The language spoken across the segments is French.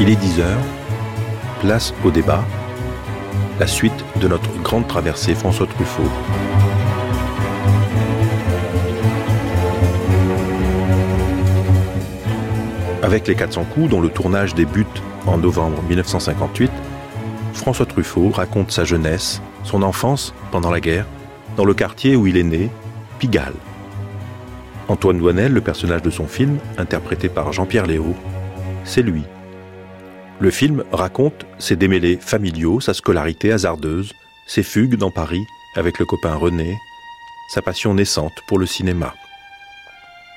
Il est 10 heures, place au débat, la suite de notre grande traversée François Truffaut. Avec les 400 coups, dont le tournage débute en novembre 1958, François Truffaut raconte sa jeunesse, son enfance pendant la guerre, dans le quartier où il est né, Pigalle. Antoine Douanel, le personnage de son film, interprété par Jean-Pierre Léaud, c'est lui. Le film raconte ses démêlés familiaux, sa scolarité hasardeuse, ses fugues dans Paris avec le copain René, sa passion naissante pour le cinéma.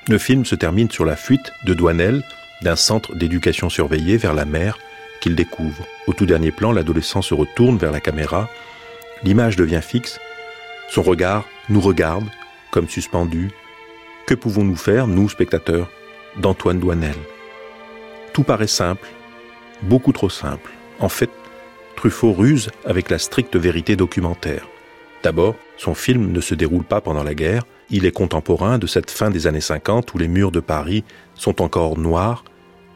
Le film se termine sur la fuite de Douanel d'un centre d'éducation surveillé vers la mer qu'il découvre. Au tout dernier plan, l'adolescent se retourne vers la caméra, l'image devient fixe, son regard nous regarde, comme suspendu. Que pouvons-nous faire, nous, spectateurs, d'Antoine Douanel? Tout paraît simple, beaucoup trop simple. En fait, Truffaut ruse avec la stricte vérité documentaire. D'abord, son film ne se déroule pas pendant la guerre, il est contemporain de cette fin des années 50 où les murs de Paris sont encore noirs,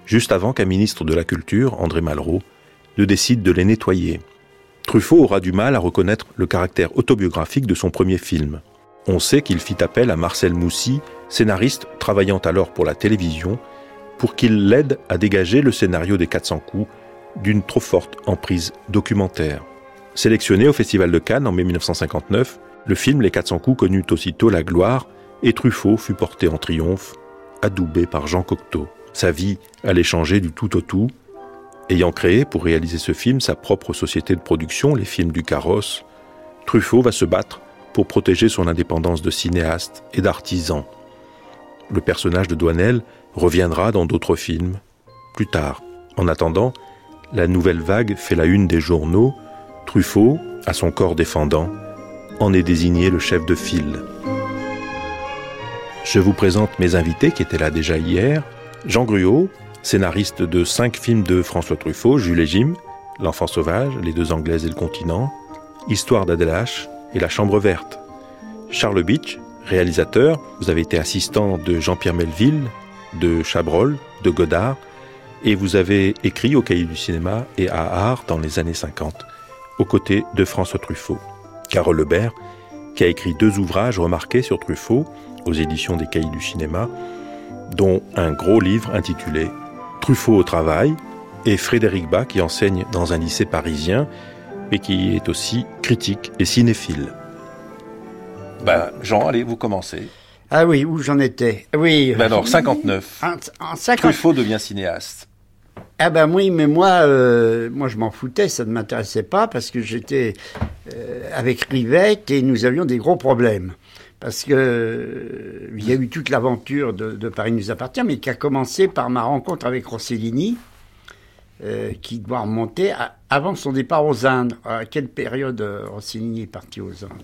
juste avant qu'un ministre de la Culture, André Malraux, ne décide de les nettoyer. Truffaut aura du mal à reconnaître le caractère autobiographique de son premier film. On sait qu'il fit appel à Marcel Moussy, scénariste travaillant alors pour la télévision, pour qu'il l'aide à dégager le scénario des 400 coups d'une trop forte emprise documentaire. Sélectionné au Festival de Cannes en mai 1959, le film Les 400 coups connut aussitôt la gloire et Truffaut fut porté en triomphe, adoubé par Jean Cocteau. Sa vie allait changer du tout au tout. Ayant créé pour réaliser ce film sa propre société de production, les films du carrosse, Truffaut va se battre pour protéger son indépendance de cinéaste et d'artisan. Le personnage de Douanel reviendra dans d'autres films plus tard. En attendant, la nouvelle vague fait la une des journaux. Truffaut, à son corps défendant, en est désigné le chef de file. Je vous présente mes invités qui étaient là déjà hier. Jean Gruau, scénariste de cinq films de François Truffaut, Jules et Jim, L'enfant sauvage, Les deux anglaises et le continent, Histoire d'Adelache et La chambre verte. Charles Beach, réalisateur, vous avez été assistant de Jean-Pierre Melville, de Chabrol, de Godard, et vous avez écrit au Cahier du cinéma et à Art dans les années 50, aux côtés de François Truffaut. Carole Lebert, qui a écrit deux ouvrages remarqués sur Truffaut aux éditions des Cahiers du cinéma, dont un gros livre intitulé Truffaut au travail, et Frédéric Bas qui enseigne dans un lycée parisien, et qui est aussi critique et cinéphile. Ben, Jean, allez, vous commencez. Ah oui, où j'en étais Oui. Ben alors, 59. En, Truffaut devient cinéaste. Ah ben oui, mais moi, euh, moi je m'en foutais, ça ne m'intéressait pas parce que j'étais euh, avec Rivette et nous avions des gros problèmes. Parce que euh, il y a eu toute l'aventure de, Paris nous appartient, mais qui a commencé par ma rencontre avec Rossellini, qui doit remonter avant son départ aux Indes. À quelle période Rossellini est parti aux Indes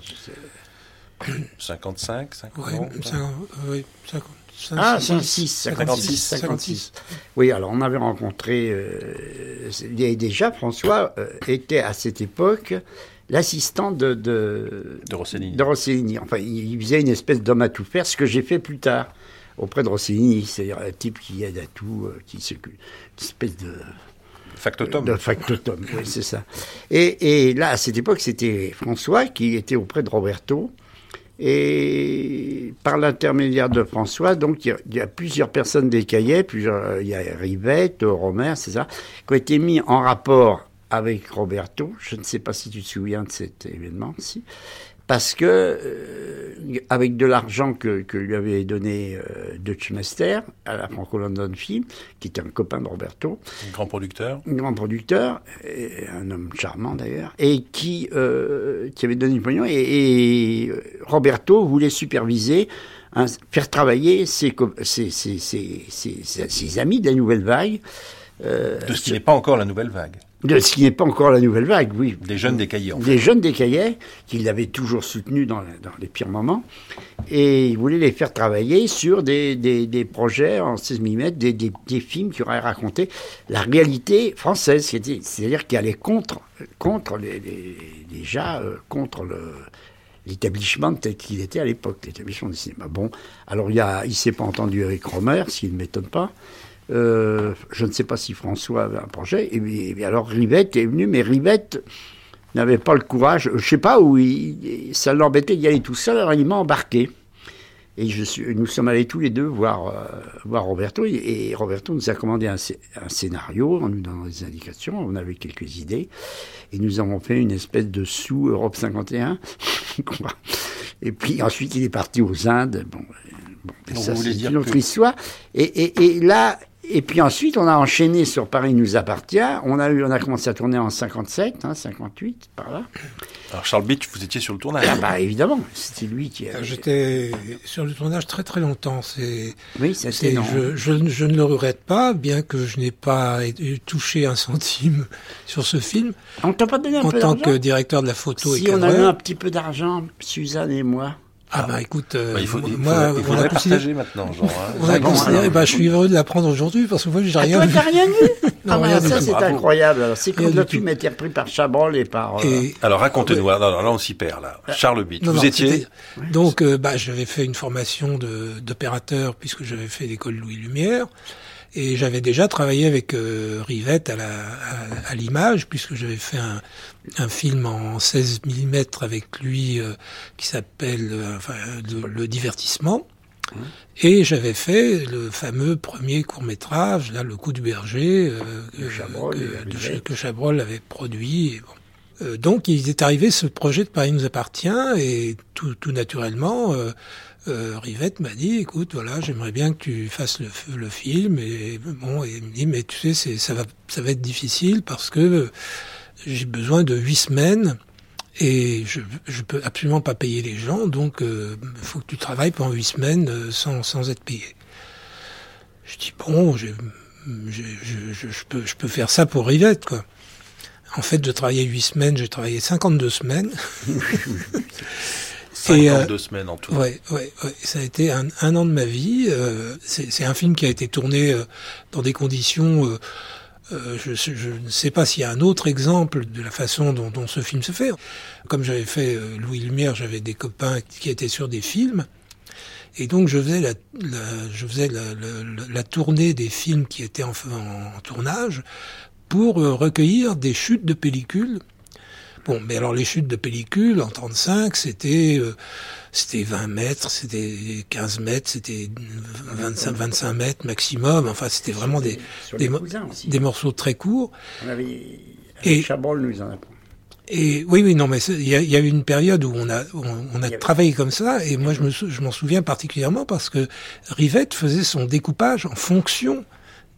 55, 50, oui, 50. Ah, 56, 56, 56. Oui, alors on avait rencontré, euh, déjà François euh, était à cette époque l'assistant de, de, de, Rossellini. de Rossellini. Enfin, il faisait une espèce d'homme à tout faire, ce que j'ai fait plus tard auprès de Rossellini, c'est-à-dire un type qui aide à tout, euh, qui s'occupe, une espèce de... Factotum. De factotum, oui, c'est ça. Et, et là, à cette époque, c'était François qui était auprès de Roberto, et par l'intermédiaire de François, donc il y, a plusieurs personnes des cahiers, plusieurs, il y a Rivette, Romer, c'est ça, qui ont été mis en rapport avec Roberto. Je ne sais pas si tu te souviens de cet événement-ci parce que euh, avec de l'argent que, que, lui avait donné euh, à la Franco-London Film, qui était un copain de Roberto, un grand producteur, un grand producteur, un homme charmant d'ailleurs, et qui euh, qui avait donné du pognon, et, Roberto voulait superviser, hein, faire travailler ses, ses, ses, ses, amis de la Nouvelle Vague. Euh, de ce qui n'est pas encore la Nouvelle Vague de ce qui n'est pas encore la nouvelle vague, oui. Des jeunes décaillés, en fait. Des jeunes décaillés, qu'il avait toujours soutenus dans, dans, les pires moments. Et il voulait les faire travailler sur des, des, des projets en 16 mm, des, des, films qui auraient raconté la réalité française, c'est-à-dire qui allait contre, contre les, les déjà, euh, contre le l'établissement tel qu'il était à l'époque, l'établissement du cinéma. Bon, alors il, il s'est pas entendu avec Romer, s'il ne m'étonne pas, Euh, je ne sais pas si François avait un projet. Et, alors Rivette est venu, mais Rivette n'avait pas le courage. Je sais pas où ça l'embêtait d'y aller tout seul. Alors il m'a embarqué. Et nous sommes allés tous les deux voir, euh, Roberto. Et, Roberto nous a commandé un, scénario en nous donnant des indications. On avait quelques idées. Et nous avons fait une espèce de sous Europe 51. et puis ensuite, il est parti aux Indes. Bon ça, c'est une autre histoire. Et, et, et là, et puis ensuite, on a enchaîné sur Paris nous appartient. On a, eu, on a commencé à tourner en 57, hein, 58, par là. Alors Charles Beach, vous étiez sur le tournage Ah bah évidemment, c'était lui qui. A... J'étais sur le tournage très très longtemps. C'est. Oui, c'était. Je, je, je, ne le regrette pas, bien que je n'ai pas touché un centime sur ce film. On t'a pas donné un en peu tant que directeur de la photo si et on a eu un petit peu d'argent, Suzanne et moi. Ah bah écoute, euh, bah, il faut, moi, il faudrait partager maintenant, genre. Hein. On a considéré, bah je suis heureux de l'apprendre aujourd'hui parce que moi j'ai rien ah, vu. Toi t'as rien vu non, ah, ça c'est incroyable. Alors c'est quand le film a été repris par Chabrol et par. Euh... Alors racontez-nous. Ouais. Non, non, là on s'y perd là. Euh, Charles Bitt, vous étiez. Donc euh, bah j'avais fait une formation d'opérateur puisque j'avais fait l'école Louis Lumière. Et j'avais déjà travaillé avec euh, Rivette à, la, à, à l'image, puisque j'avais fait un, un, film en 16 mm avec lui euh, qui s'appelle euh, enfin, le, divertissement. Mmh. Et j'avais fait le fameux premier court métrage, là, Le coup du berger, Chabrol, que, que, Chabrol avait produit. Et bon. donc il est arrivé ce projet de Paris nous appartient, et tout, tout naturellement euh, Rivette m'a dit, écoute, voilà, j'aimerais bien que tu fasses le, film. Et bon, et il me dit, mais tu sais, ça va, ça va être difficile parce que j'ai besoin de huit semaines et je, je peux absolument pas payer les gens, donc il euh, faut que tu travailles pendant huit semaines euh, sans, sans être payé. Je dis bon, je, je, je, peux, je peux faire ça pour Rivette, quoi. En fait, de travailler huit semaines, j'ai travaillé 52 semaines. 52 euh, semaines en tout. Ouais, ouais, ouais, ça a été un, un an de ma vie. Euh, c'est un film qui a été tourné euh, dans des conditions. Euh, euh, je, je, ne sais pas s'il y a un autre exemple de la façon dont, dont ce film se fait. Comme j'avais fait Louis Lumière, j'avais des copains qui étaient sur des films. Et donc je faisais la, la je faisais la, la, la, tournée des films qui étaient en, en, en tournage pour recueillir des chutes de pellicules Bon, mais alors les chutes de pellicule en 35, c'était euh, c'était 20 mètres, c'était 15 mètres, c'était 25 25 mètres maximum. Enfin, c'était vraiment des des, des, morceaux très courts. On avait et Chabrol nous en apprend. Et oui, oui, non, mais il y a, y a, eu une période où on a, on, a travaillé comme ça, et moi je me, je m'en souviens particulièrement parce que Rivette faisait son découpage en fonction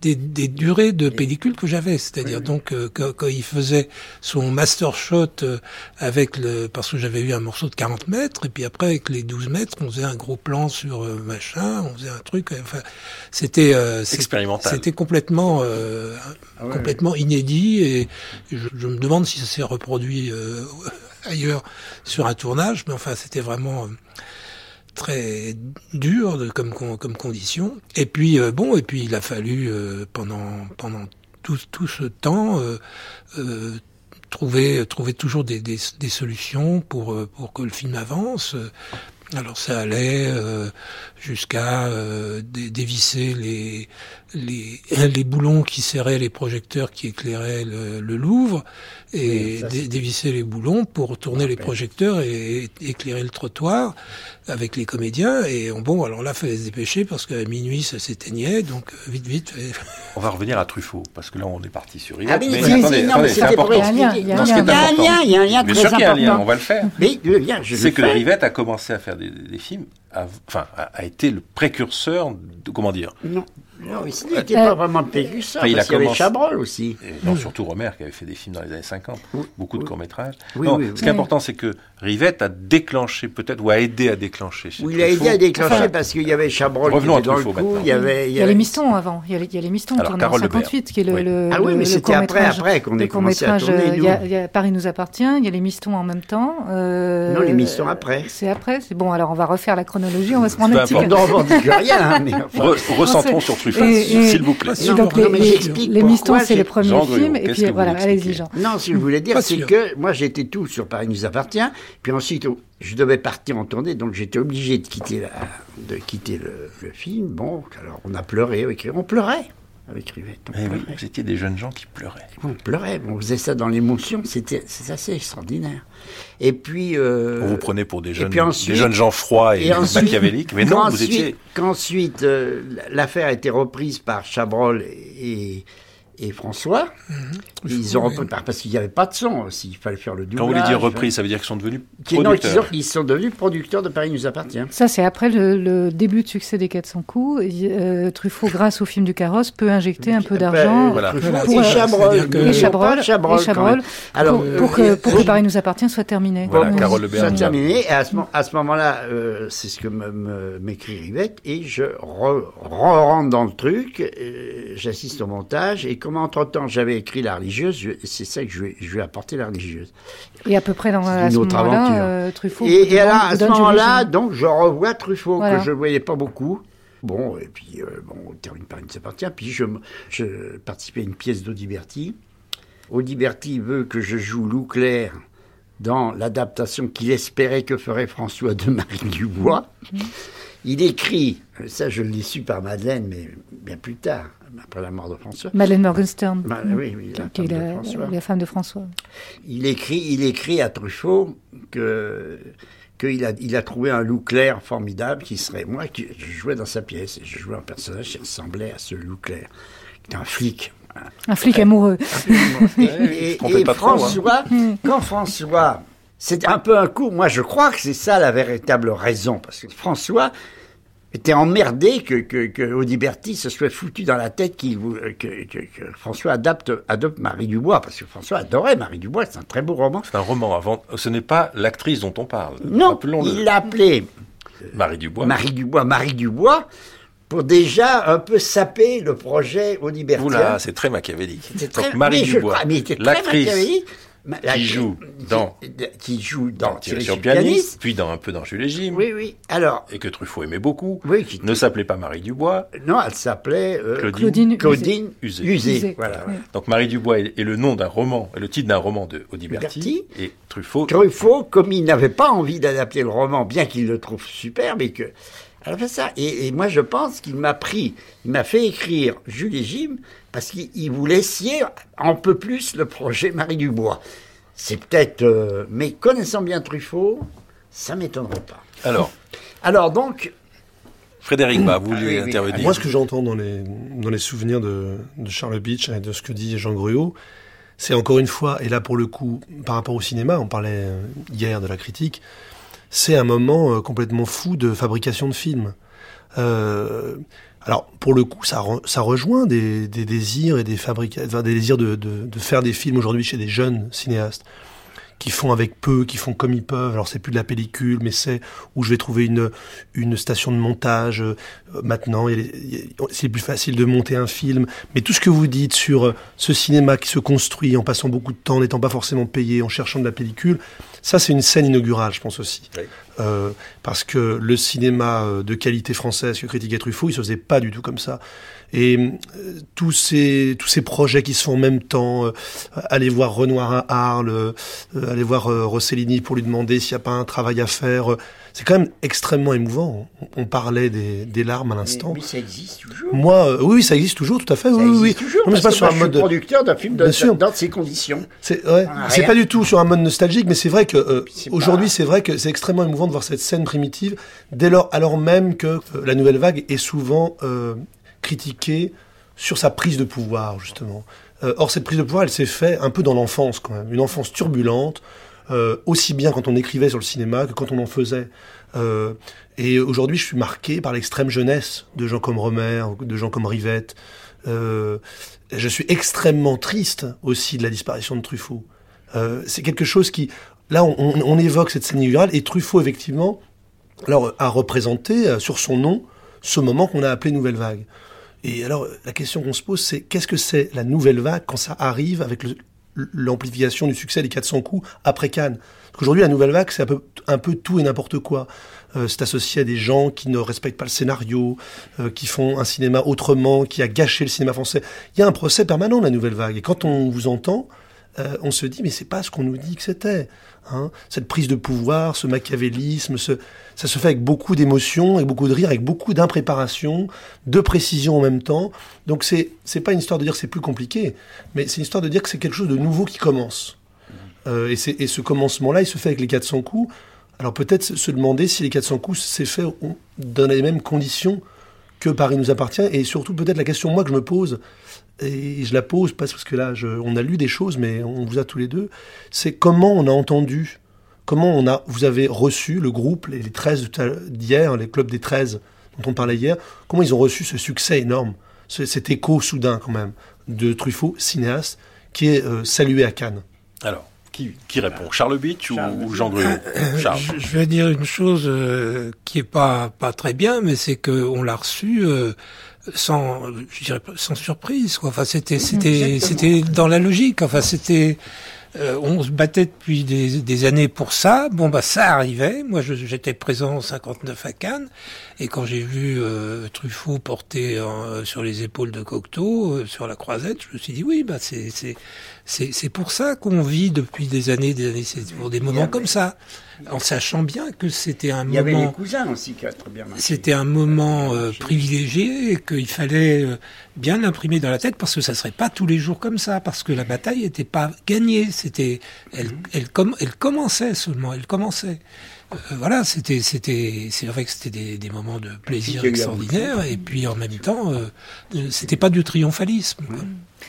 des, des, durées de pellicule que j'avais, c'est-à-dire donc euh, quand, il faisait son master shot euh, avec le parce que j'avais eu un morceau de 40 mètres et puis après avec les 12 mètres on faisait un gros plan sur euh, machin, on faisait un truc, enfin c'était expérimental, c'était complètement ah complètement inédit et je, je, me demande si ça s'est reproduit ailleurs sur un tournage, mais enfin c'était vraiment très dur comme, comme condition. Et puis euh, bon, et puis il a fallu euh, pendant pendant tout, tout ce temps euh trouver trouver toujours des, des, des, solutions pour pour que le film avance. Alors ça allait jusqu'à dévisser les, les, les boulons qui serraient les projecteurs qui éclairaient le, le Louvre et dévisser les boulons pour tourner les projecteurs et, éclairer le trottoir avec les comédiens. Et bon, alors là, fallait se dépêcher parce qu'à minuit, ça s'éteignait, donc euh, vite, vite. On va revenir à Truffaut parce que là, on est parti sur Ah mais, attendez, attendez c'est important. Il y a un lien, il y a un lien, Bien sûr qu'il y a un lien, on va le faire. Mais le lien, je C'est que Rivette a commencé à faire des, films, enfin, a, été le précurseur de comment dire? Non. Non, il n'était pas vraiment précurseur, parce qu'il y avait Chabrol aussi. non, surtout Romer, qui avait fait des films dans les années 50, beaucoup de courts-métrages. non, ce qui est important, c'est que Rivette a déclenché, peut-être, ou a aidé à déclencher. Oui, il a aidé à déclencher parce qu'il y avait Chabrol Revenons qui était dans le coup. Il y, avait, il y a les Mistons avant. Il y a, il y a les Mistons tournés en 58, qui est le, le Ah oui, mais c'était après, après qu'on ait commencé à tourner. Il y, a, Paris nous appartient, il y a les Mistons en même temps. Euh, non, les Mistons après. C'est après C'est bon, alors on va refaire la chronologie, on va se prendre un petit peu. Non, on dit rien. Recentrons sur Truffaut, s'il vous plaît. Donc les Mistons, c'est le premier film, et puis voilà, allez-y Jean. Non, ce que je voulais dire, c'est que moi j'étais tout sur Paris nous appartient, puis ensuite je devais partir en tournée, donc j'étais obligé de quitter, la, de quitter le, film. Bon, alors on a pleuré, on pleurait. Avec Rivette. Eh oui, vous étiez des jeunes gens qui pleuraient. On pleurait, on faisait ça dans l'émotion, c'était assez extraordinaire. Et puis. Euh, on vous prenait pour des jeunes, des jeunes gens froids et, machiavéliques, mais non, vous étiez. Qu'ensuite, euh, l'affaire a été reprise par Chabrol et, et François. Mhm. Ils ont repris, parce qu'il n'y avait pas de son aussi, il fallait faire le doublage. Quand vous voulez dire repris, ça veut dire qu'ils sont devenus producteurs. Non, ils, sont devenus producteurs de Paris nous appartient. Ça, c'est après le, début de succès des 400 coups. Euh, Truffaut, grâce au film du carrosse, peut injecter un peu d'argent voilà. pour, et Chabrol. Et Chabrol, Chabrol, Alors, pour, que, pour que Paris nous appartient soit terminé. Voilà, Carole Le Soit terminé. Et à ce, à ce moment-là, euh, c'est ce que m'écrit Rivette, et je rentre dans le truc, euh, j'assiste au montage, et comme entre-temps j'avais écrit La religieuse, c'est ça que je vais, je vais apporter La religieuse. Et à peu près dans à ce moment-là, euh, Truffaut. Et, alors, à ce moment-là, donc, je revois Truffaut, que je ne voyais pas beaucoup. Bon, et puis, euh, bon, on termine par une partie. Puis, je, je participais à une pièce d'Audiberti. Audiberti veut que je joue Lou Claire dans l'adaptation qu'il espérait que ferait François de Marie Dubois. Mhm. Il écrit, ça je l'ai su par Madeleine, mais bien plus tard, après la mort de François. Madeleine Morgenstern, oui, oui, la, qui femme est la, femme de François. Il écrit, il écrit à Truffaut que qu'il a, il a trouvé un loup clair formidable qui serait moi qui je jouais dans sa pièce et je jouais un personnage qui ressemblait à ce loup clair, qui était un flic. Un flic amoureux. et, hein. François, quand François c'est un peu un coup. Moi, je crois que c'est ça la véritable raison. Parce que François était emmerdé que, que, que Audiberti se soit foutu dans la tête que, que, François adapte, adopte Marie Dubois. Parce que François adorait Marie Dubois. C'est un très beau roman. C'est un roman. Avant, ce n'est pas l'actrice dont on parle. Non, il l'a appelé Marie Dubois. Marie Dubois. Marie Dubois pour déjà un peu saper le projet Audibertien. Oula, c'est très machiavélique. C'est très, Marie Dubois, l'actrice qui joue dans qui joue dans, Thierry sur pianiste, puis dans un peu dans Jules et Jim. Oui, oui. Alors et que Truffaut aimait beaucoup. ne s'appelait pas Marie Dubois. Non, elle s'appelait euh, Claudine, Claudine Usé. Voilà, Donc Marie Dubois est, le nom d'un roman, le titre d'un roman de Audiberti et Truffaut. Truffaut, comme il n'avait pas envie d'adapter le roman, bien qu'il le trouve superbe et que elle a fait ça. Et, moi, je pense qu'il m'a pris, il m'a fait écrire Jules et Jim parce qu'il voulait scier un peu plus le projet Marie Dubois. C'est peut-être. Euh, mais connaissant bien Truffaut, ça m'étonnerait pas. Alors Alors donc. Frédéric Bas, vous voulez ah intervenir Moi, ce que j'entends dans les, dans les souvenirs de, de Charles Beach et de ce que dit Jean Gruot, c'est encore une fois, et là pour le coup, par rapport au cinéma, on parlait euh, hier de la critique, c'est un moment euh, complètement fou de fabrication de films. Euh, alors, pour le coup, ça, rejoint des, désirs et des fabrications, des désirs de, faire des films aujourd'hui chez des jeunes cinéastes qui font avec peu, qui font comme ils peuvent. Alors c'est plus de la pellicule, mais c'est où je vais trouver une une station de montage. Euh, maintenant, c'est plus facile de monter un film. Mais tout ce que vous dites sur euh, ce cinéma qui se construit en passant beaucoup de temps, n'étant pas forcément payé, en cherchant de la pellicule, ça c'est une scène inaugurale, je pense aussi. Euh, parce que le cinéma euh, de qualité française que critiquait Truffaut, il se faisait pas du tout comme ça. Et euh, tous ces tous ces projets qui se font en même temps, euh, aller voir Renoir à Arles, euh, aller voir Rossellini pour lui demander s'il n'y a pas un travail à faire, c'est quand même extrêmement émouvant. On, parlait des, des, larmes à l'instant. Mais, ça existe toujours. Moi, oui, ça existe toujours, tout à fait. Ça oui, existe toujours. Non, mais pas sur un mode. producteur d'un film dans ces conditions. C'est ouais, c'est pas du tout sur un mode nostalgique, mais c'est vrai que aujourd'hui, c'est vrai que c'est extrêmement émouvant de voir cette scène primitive, dès lors, alors même que la nouvelle vague est souvent critiqué sur sa prise de pouvoir, justement. Euh, or, cette prise de pouvoir, elle s'est faite un peu dans l'enfance, quand même. Une enfance turbulente, euh, aussi bien quand on écrivait sur le cinéma que quand on en faisait. Euh, et aujourd'hui, je suis marqué par l'extrême jeunesse de gens comme Romer, de gens comme Rivette. je suis extrêmement triste aussi de la disparition de Truffaut. c'est quelque chose qui... Là, on, évoque cette scène inaugurale, et Truffaut, effectivement, alors, a représenté sur son nom ce moment qu'on a appelé Nouvelle Vague. Et alors, la question qu'on se pose, c'est qu'est-ce que c'est la nouvelle vague quand ça arrive avec l'amplification du succès des 400 coups après Cannes? Parce qu'aujourd'hui, la nouvelle vague, c'est un peu, un peu tout et n'importe quoi. Euh, c'est associé à des gens qui ne respectent pas le scénario, euh, qui font un cinéma autrement, qui a gâché le cinéma français. Il y a un procès permanent, la nouvelle vague. Et quand on vous entend, euh, on se dit mais c'est pas ce qu'on nous dit que c'était. Hein. Cette prise de pouvoir, ce machiavélisme, ça se fait avec beaucoup d'émotion, avec beaucoup de rire, avec beaucoup d'impréparation, de précision en même temps. Donc c'est c'est pas une histoire de dire que c'est plus compliqué, mais c'est une histoire de dire que c'est quelque chose de nouveau qui commence. Euh, et, et, ce commencement-là, il se fait avec les 400 coups. Alors peut-être se demander si les 400 coups s'est fait dans les mêmes conditions que Paris nous appartient. Et surtout peut-être la question moi que je me pose, et je la pose parce que là on a lu des choses, mais on vous a tous les deux, c'est comment on a entendu, comment on a, vous avez reçu le groupe, les, les 13 d'hier, les clubs des 13 dont on parlait hier, comment ils ont reçu ce succès énorme, cet écho soudain quand même de Truffaut, cinéaste, qui est euh, salué à Cannes. Alors, qui, qui, répond? Charles Bitch ou, Jean Gruot je, je, vais dire une chose euh, qui est pas pas très bien, mais c'est que on l'a reçu euh, sans, je dirais, sans surprise. Quoi. Enfin, c'était c'était c'était dans la logique. Enfin, c'était euh, on se battait depuis des, des, années pour ça. Bon, bah ça arrivait. Moi, j'étais présent en 59 à Cannes, et quand j'ai vu euh, Truffaut porter euh, sur les épaules de Cocteau, euh, sur la croisette, je me suis dit oui, bah c'est c'est c'est pour ça qu'on vit depuis des années, des années, c'est pour des moments comme ça, en sachant bien que c'était un moment. Il y avait les cousins aussi qui a très bien. C'était un moment privilégié et qu'il fallait bien l'imprimer dans la tête parce que ça serait pas tous les jours comme ça, parce que la bataille n'était pas gagnée. C'était, elle, mm-hmm. elle, elle commençait seulement, elle commençait. Euh, voilà, c'était, c'était, c'est vrai que c'était des, des, moments de plaisir extraordinaires, et puis en même temps, euh, c'était pas du triomphalisme. Quoi.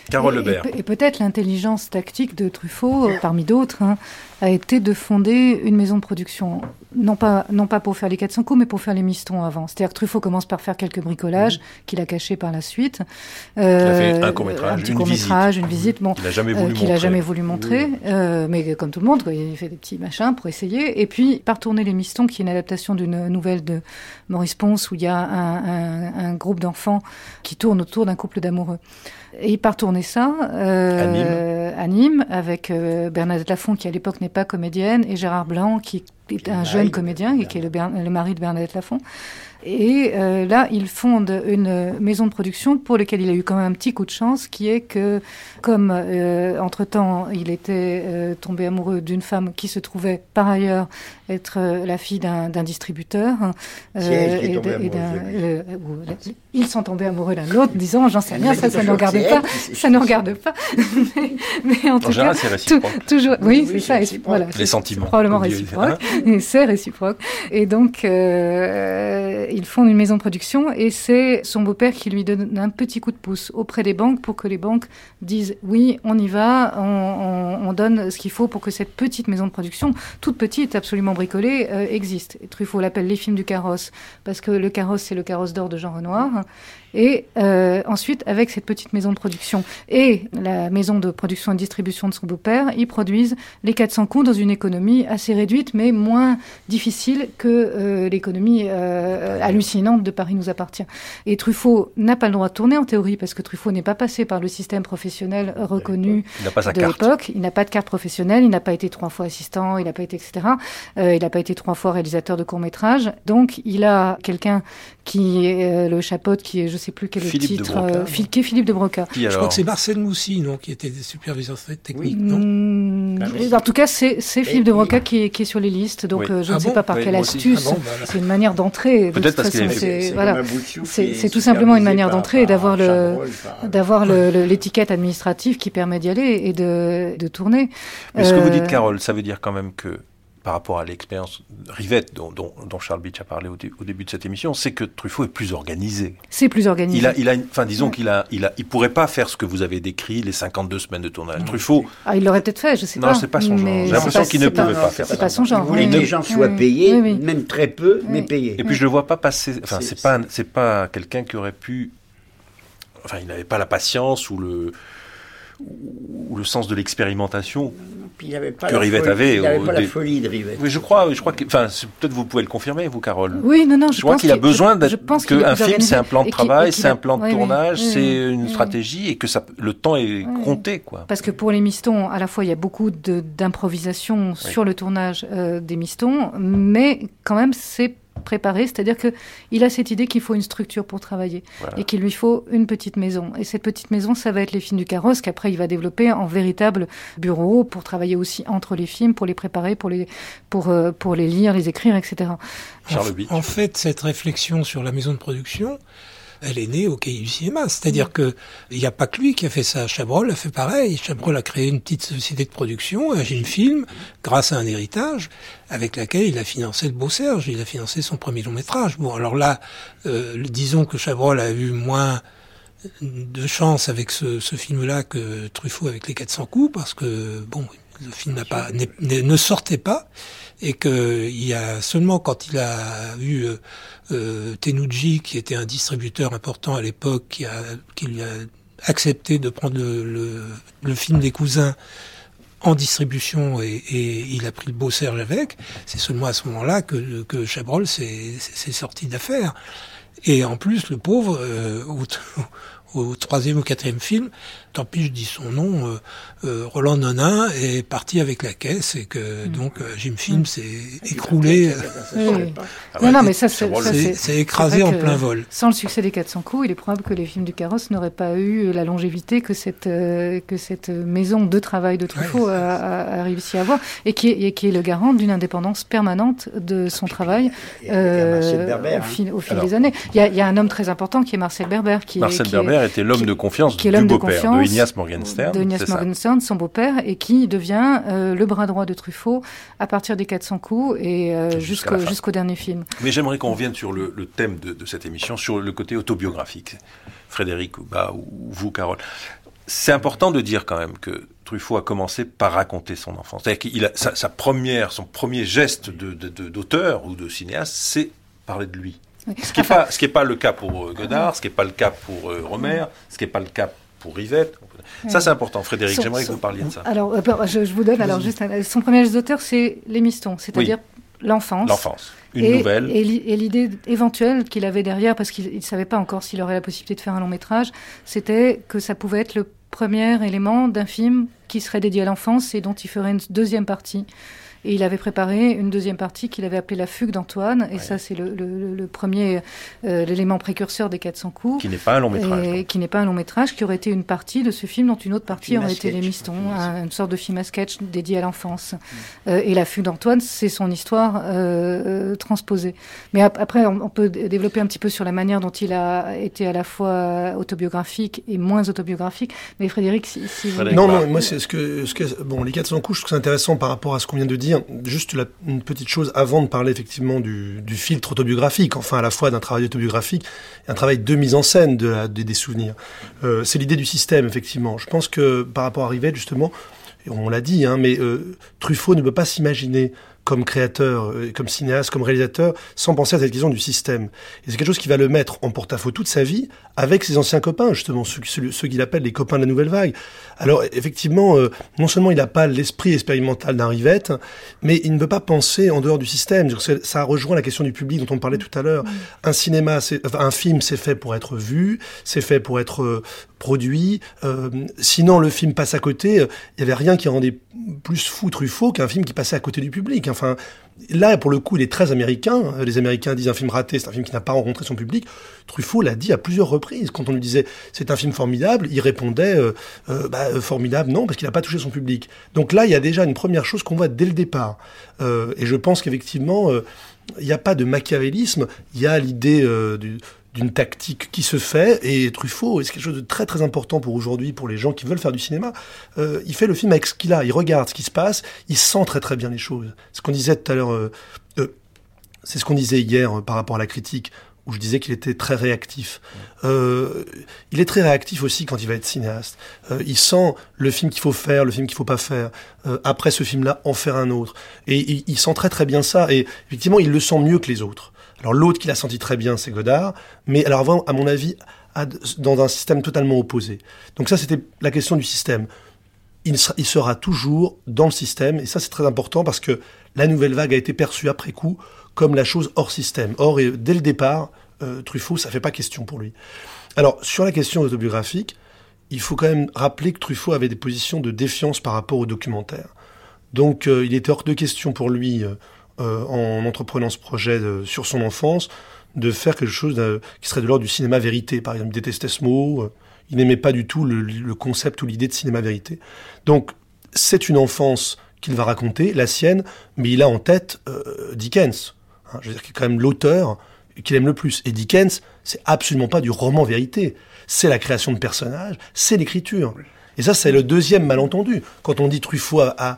Carole Lebert. Et, peut-être l'intelligence tactique de Truffaut, euh, parmi d'autres, hein, a été de fonder une maison de production, non pas, non pas pour faire les 400 coups, mais pour faire les mistons avant. C'est-à-dire que Truffaut commence par faire quelques bricolages mmh. qu'il a cachés par la suite. Euh, il a fait un court-métrage, un petit court-métrage, une visite, bon, qu'il n'a jamais voulu euh, montrer. jamais voulu montrer euh, mais comme tout le monde, il fait des petits machins pour essayer. Et puis, par tourner les mistons, qui est une adaptation d'une nouvelle de Maurice Ponce, où il y a un, un, un groupe d'enfants qui tourne autour d'un couple d'amoureux. Et il part tourner ça euh, à Nîmes, avec euh, Bernadette Lafont, qui à l'époque n'est pas comédienne, et Gérard Blanc, qui est un jeune comédien, et qui est le, le mari de Bernadette Lafont. Et euh, là, il fonde une maison de production pour laquelle il a eu quand même un petit coup de chance, qui est que, comme euh, entre-temps, il était euh, tombé amoureux d'une femme qui se trouvait par ailleurs être euh, la fille d'un distributeur. et, ils sont tombés amoureux l'un l'autre, disons, j'en sais rien, ça, ça ne regarde pas, ça ne regarde pas. mais, mais, en tout général, cas, réciproque. toujours, oui, c'est ça, voilà, les sentiments, probablement réciproque, et c'est réciproque. Et donc, euh, ils font une maison de production, et c'est son beau-père qui lui donne un petit coup de pouce auprès des banques pour que les banques disent oui, on y va, on, on, on donne ce qu'il faut pour que cette petite maison de production, toute petite, absolument bricolée, euh, existe. Truffaut l'appelle les films du carrosse, parce que le carrosse, c'est le carrosse d'or de Jean Renoir. Et euh, ensuite, avec cette petite maison de production et la maison de production et distribution de son beau-père, ils produisent les 400 coups dans une économie assez réduite, mais moins difficile que euh, l'économie euh, hallucinante de Paris nous appartient. Et Truffaut n'a pas le droit de tourner en théorie, parce que Truffaut n'est pas passé par le système professionnel reconnu de l'époque. Il n'a pas de carte professionnelle, il n'a pas été trois fois assistant, il n'a pas été, etc. Il n'a pas été trois fois réalisateur de court-métrage. Donc, il a quelqu'un qui est le chapeaute, qui est, je sais plus quel est le titre, euh, qui est Philippe de Broca. je crois que c'est Marcel Moussy, non, qui était superviseur technique, oui. non mmh, En tout cas, c'est Philippe de Broca qui est, qui est sur les listes, donc oui. euh, je ah ne sais bon pas par oui, quelle astuce. Ah bon, bah, c'est une manière d'entrer. Peut-être parce que c'est voilà, c'est tout simplement une manière d'entrer et d'avoir le d'avoir l'étiquette administrative qui permet d'y aller et de, de tourner. Mais ce que vous dites, Carole, ça veut dire quand même que par rapport à l'expérience Rivette dont, dont, dont, Charles Beach a parlé au, au, début de cette émission, c'est que Truffaut est plus organisé. C'est plus organisé. Il a, il a, enfin, disons ouais. qu'il a, il a, il pourrait pas faire ce que vous avez décrit, les 52 semaines de tournage. Truffaut. Ah, il l'aurait peut-être fait, je sais non, pas. Non, c'est pas son genre. J'ai l'impression qu'il ne pouvait pas, pas faire ça. C'est pas son genre. Il voulait que les gens soient payés, même très peu, mais payés. Et puis je le vois pas passer. Enfin, c'est pas, c'est pas quelqu'un qui aurait pu. Enfin, il n'avait pas la patience ou le ou le sens de l'expérimentation que Rivette folie, avait. Il n'avait pas des... la folie de Rivette. Oui, je crois, je crois que, enfin, peut-être vous pouvez le confirmer, vous, Carole. Oui, non, non, je, je crois qu'il a besoin d'être, qu'un film, c'est un plan de travail, c'est un plan de oui, tournage, oui, c'est une stratégie, et que ça, le temps est compté, quoi. Parce que pour les mistons, à la fois, il y a beaucoup d'improvisation sur le tournage euh, des mistons, mais quand même, c'est préparé, c'est-à-dire que il a cette idée qu'il faut une structure pour travailler et qu'il lui faut une petite maison. Et cette petite maison, ça va être les films du carrosse qu'après il va développer en véritable bureau pour travailler aussi entre les films, pour les préparer, pour les pour euh, pour les lire, les écrire, etc. En, en fait, cette réflexion sur la maison de production, elle est née au cahier du cinéma. C'est-à-dire mm. que il n'y a pas que lui qui a fait ça. Chabrol a fait pareil. Chabrol a créé une petite société de production, un film, grâce à un héritage, avec laquelle il a financé le Beau Serge. Il a financé son premier long métrage. Bon, alors là, euh, disons que Chabrol a eu moins de chance avec ce, ce film-là que Truffaut avec les 400 coups, parce que bon, le film n'a pas, ne sortait pas, et que il y a seulement quand il a eu euh, euh Tenuji, qui était un distributeur important à l'époque, qui, a, qui a accepté de prendre le, le, film des cousins en distribution et, et, il a pris le beau Serge avec. C'est seulement à ce moment-là que, que Chabrol s'est sorti d'affaires. Et en plus, le pauvre, euh, au troisième ou quatrième film, tant pis je dis son nom, euh, euh, Roland Nonin est parti avec la caisse et que mm. donc euh, Jim Film mm. s'est écroulé. Ah non, non, mais ça, c'est écrasé en plein vol. Sans le succès des 400 coups, il est probable que les films du carrosse n'auraient pas eu la longévité que cette, que cette maison de travail de Truffaut a, réussi à avoir et qui est, qui est le garant d'une indépendance permanente de son travail au fil, au fil des années. Il y, a, il y, a, un homme très important qui est Marcel Berber. Qui Marcel Berber était l'homme de confiance du beau-père de Ignace Morgenstern. De Ignace Morgenstern, son beau-père, et qui devient euh, le bras droit de Truffaut à partir des 400 coups et euh, jusqu'au dernier film. Mais j'aimerais qu'on revienne sur le, thème de, cette émission, sur le côté autobiographique. Frédéric ou, bah, ou vous, Carole. C'est important de dire quand même que Truffaut a commencé par raconter son enfance. C'est-à-dire qu'il a sa, première, son premier geste d'auteur ou de cinéaste, c'est parler de lui. Ce qui n'est pas, pas, le cas pour euh, Godard, ce qui n'est pas le cas pour Romer, ce qui n'est pas le cas pour Rivette. Ça, c'est important, Frédéric. J'aimerais que vous parliez de ça. Alors, euh, je, vous donne alors juste son premier geste d'auteur, c'est les mistons, c'est-à-dire l'enfance. L'enfance. Une nouvelle. Et, l'idée éventuelle qu'il avait derrière, parce qu'il ne savait pas encore s'il aurait la possibilité de faire un long métrage, c'était que ça pouvait être le premier élément d'un film qui serait dédié à l'enfance et dont il ferait une deuxième partie. Et il avait préparé une deuxième partie qu'il avait appelée La fugue d'Antoine. Et ça, c'est le, le, le, premier, euh, l'élément précurseur des 400 coups. Qui n'est pas un long métrage. Et, qui n'est pas un long métrage, qui aurait été une partie de ce film, dont une autre partie aurait été Les Mistons, une sorte de film à sketch dédié à l'enfance. Mm. Euh, et La fugue d'Antoine, c'est son histoire euh, transposée. Mais après, on, peut développer un petit peu sur la manière dont il a été à la fois autobiographique et moins autobiographique. Mais Frédéric, si, vous... Non, non, moi, c'est ce que, ce que, bon, les 400 coups, je trouve que c'est intéressant par rapport à ce qu'on vient de dire juste une petite chose avant de parler effectivement du, filtre autobiographique, enfin à la fois d'un travail autobiographique et un travail de mise en scène de des souvenirs. Euh, c'est l'idée du système, effectivement. Je pense que par rapport à Rivette, justement, on l'a dit, hein, mais euh, Truffaut ne peut pas s'imaginer comme créateur, euh, comme cinéaste, comme réalisateur, sans penser à cette question du système. Et c'est quelque chose qui va le mettre en porte-à-faux toute sa vie avec ses anciens copains, justement, ceux, ceux, qu'il appelle les copains de la nouvelle vague. Alors, effectivement, euh, non seulement il n'a pas l'esprit expérimental d'un Rivette, mais il ne veut pas penser en dehors du système. Ça rejoint la question du public dont on parlait tout à l'heure. Un cinéma, un film, c'est fait pour être vu, c'est fait pour être euh, produit. sinon, le film passe à côté. Il n'y avait rien qui rendait plus fou Truffaut qu'un film qui passait à côté du public. Enfin, là, pour le coup, il est très américain. Les Américains disent un film raté, c'est un film qui n'a pas rencontré son public. Truffaut l'a dit à plusieurs reprises. Quand on lui disait c'est un film formidable, il répondait euh, euh, bah, euh, formidable, non, parce qu'il n'a pas touché son public. Donc là, il y a déjà une première chose qu'on voit dès le départ. et je pense qu'effectivement, il n'y a pas de machiavélisme. Il y a l'idée du d'une tactique qui se fait, et Truffaut, et c'est quelque chose de très très important pour aujourd'hui, pour les gens qui veulent faire du cinéma, euh, il fait le film avec ce qu'il a, il regarde ce qui se passe, il sent très très bien les choses. Ce qu'on disait tout à l'heure, euh, euh, c'est ce qu'on disait hier par rapport à la critique, où je disais qu'il était très réactif. il est très réactif aussi quand il va être cinéaste. il sent le film qu'il faut faire, le film qu'il faut pas faire. après ce film-là, en faire un autre. Et il, il, sent très très bien ça. Et effectivement, il le sent mieux que les autres. Alors l'autre qui l'a senti très bien, c'est Godard, mais alors avant, à mon avis, dans un système totalement opposé. Donc ça, c'était la question du système. Il sera, toujours dans le système, et ça c'est très important parce que la nouvelle vague a été perçue après coup comme la chose hors système. Or, dès le départ, euh, Truffaut, ça fait pas question pour lui. Alors, sur la question autobiographique, il faut quand même rappeler que Truffaut avait des positions de défiance par rapport au documentaire. Donc, euh, il était hors de question pour lui, euh, en entreprenant ce projet sur son enfance, de faire quelque chose qui serait de l'ordre du cinéma vérité. Par exemple, il détestait ce mot, il n'aimait pas du tout le, concept ou l'idée de cinéma vérité. Donc, c'est une enfance qu'il va raconter, la sienne, mais il a en tête Dickens. Hein, je veux dire, qui est quand même l'auteur qu'il aime le plus. Et Dickens, c'est absolument pas du roman vérité. C'est la création de personnages, c'est l'écriture. Et ça, c'est le deuxième malentendu. Quand on dit Truffaut a,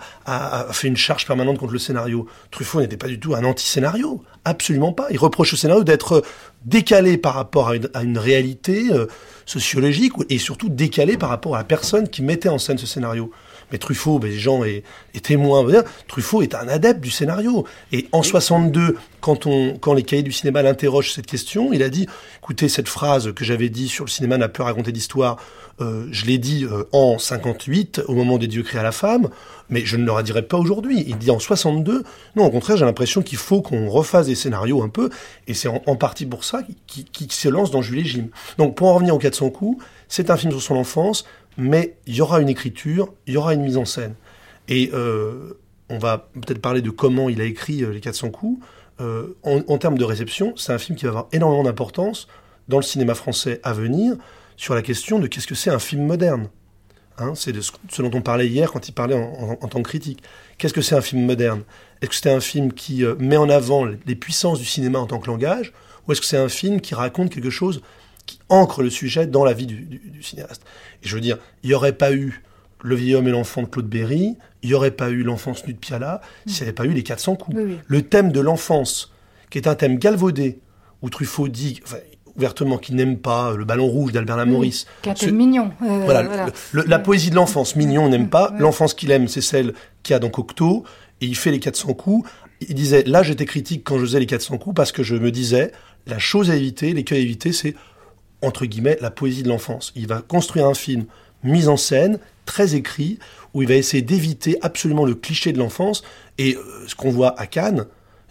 fait une charge permanente contre le scénario, Truffaut n'était pas du tout un anti-scénario. Absolument pas. Il reproche au scénario d'être décalé par rapport à une, réalité euh, sociologique et surtout décalé par rapport à la personne qui mettait en scène ce scénario. Mais Truffaut, ben, les gens est, est témoin. Truffaut est un adepte du scénario. Et en 62, quand, on, quand les cahiers du cinéma l'interrogent cette question, il a dit, écoutez, cette phrase que j'avais dit sur le cinéma n'a plus raconter d'histoire, euh, je l'ai dit euh, en 58, au moment des dieux créés la femme, mais je ne le redirai pas aujourd'hui. Il dit en 62, non, au contraire, j'ai l'impression qu'il faut qu'on refasse des scénarios un peu, et c'est en, partie pour ça qu'il se lance dans Jules et Jim. Donc, pour en revenir aux 400 coups, c'est un film sur son enfance, mais il y aura une écriture, il y aura une mise en scène. Et euh, on va peut-être parler de comment il a écrit euh, Les 400 coups. Euh, en, termes de réception, c'est un film qui va avoir énormément d'importance dans le cinéma français à venir sur la question de qu'est-ce que c'est un film moderne. Hein, c'est de ce, dont on parlait hier quand il parlait en, tant que critique. Qu'est-ce que c'est un film moderne? Est-ce que c'est un film qui met en avant les puissances du cinéma en tant que langage Ou est-ce que c'est un film qui raconte quelque chose qui ancre le sujet dans la vie du, cinéaste. Et je veux dire, il n'y aurait pas eu Le vieil homme et l'enfant de Claude Berry, il n'y aurait pas eu L'enfance nue de Piala, s'il n'y avait pas eu Les 400 coups. Le thème de l'enfance, qui est un thème galvaudé, où Truffaut dit ouvertement qu'il n'aime pas le ballon rouge d'Albert Lamoris. Oui, mignon. Euh, voilà, la poésie de l'enfance, mignon, on n'aime pas. L'enfance qu'il aime, c'est celle qu'il a dans Cocteau, et il fait les 400 coups. Il disait, là j'étais critique quand je faisais les 400 coups, parce que je me disais, la chose à éviter, l'écueil à éviter, c'est entre guillemets, la poésie de l'enfance. Il va construire un film mis en scène, très écrit, où il va essayer d'éviter absolument le cliché de l'enfance. Et euh, ce qu'on voit à Cannes,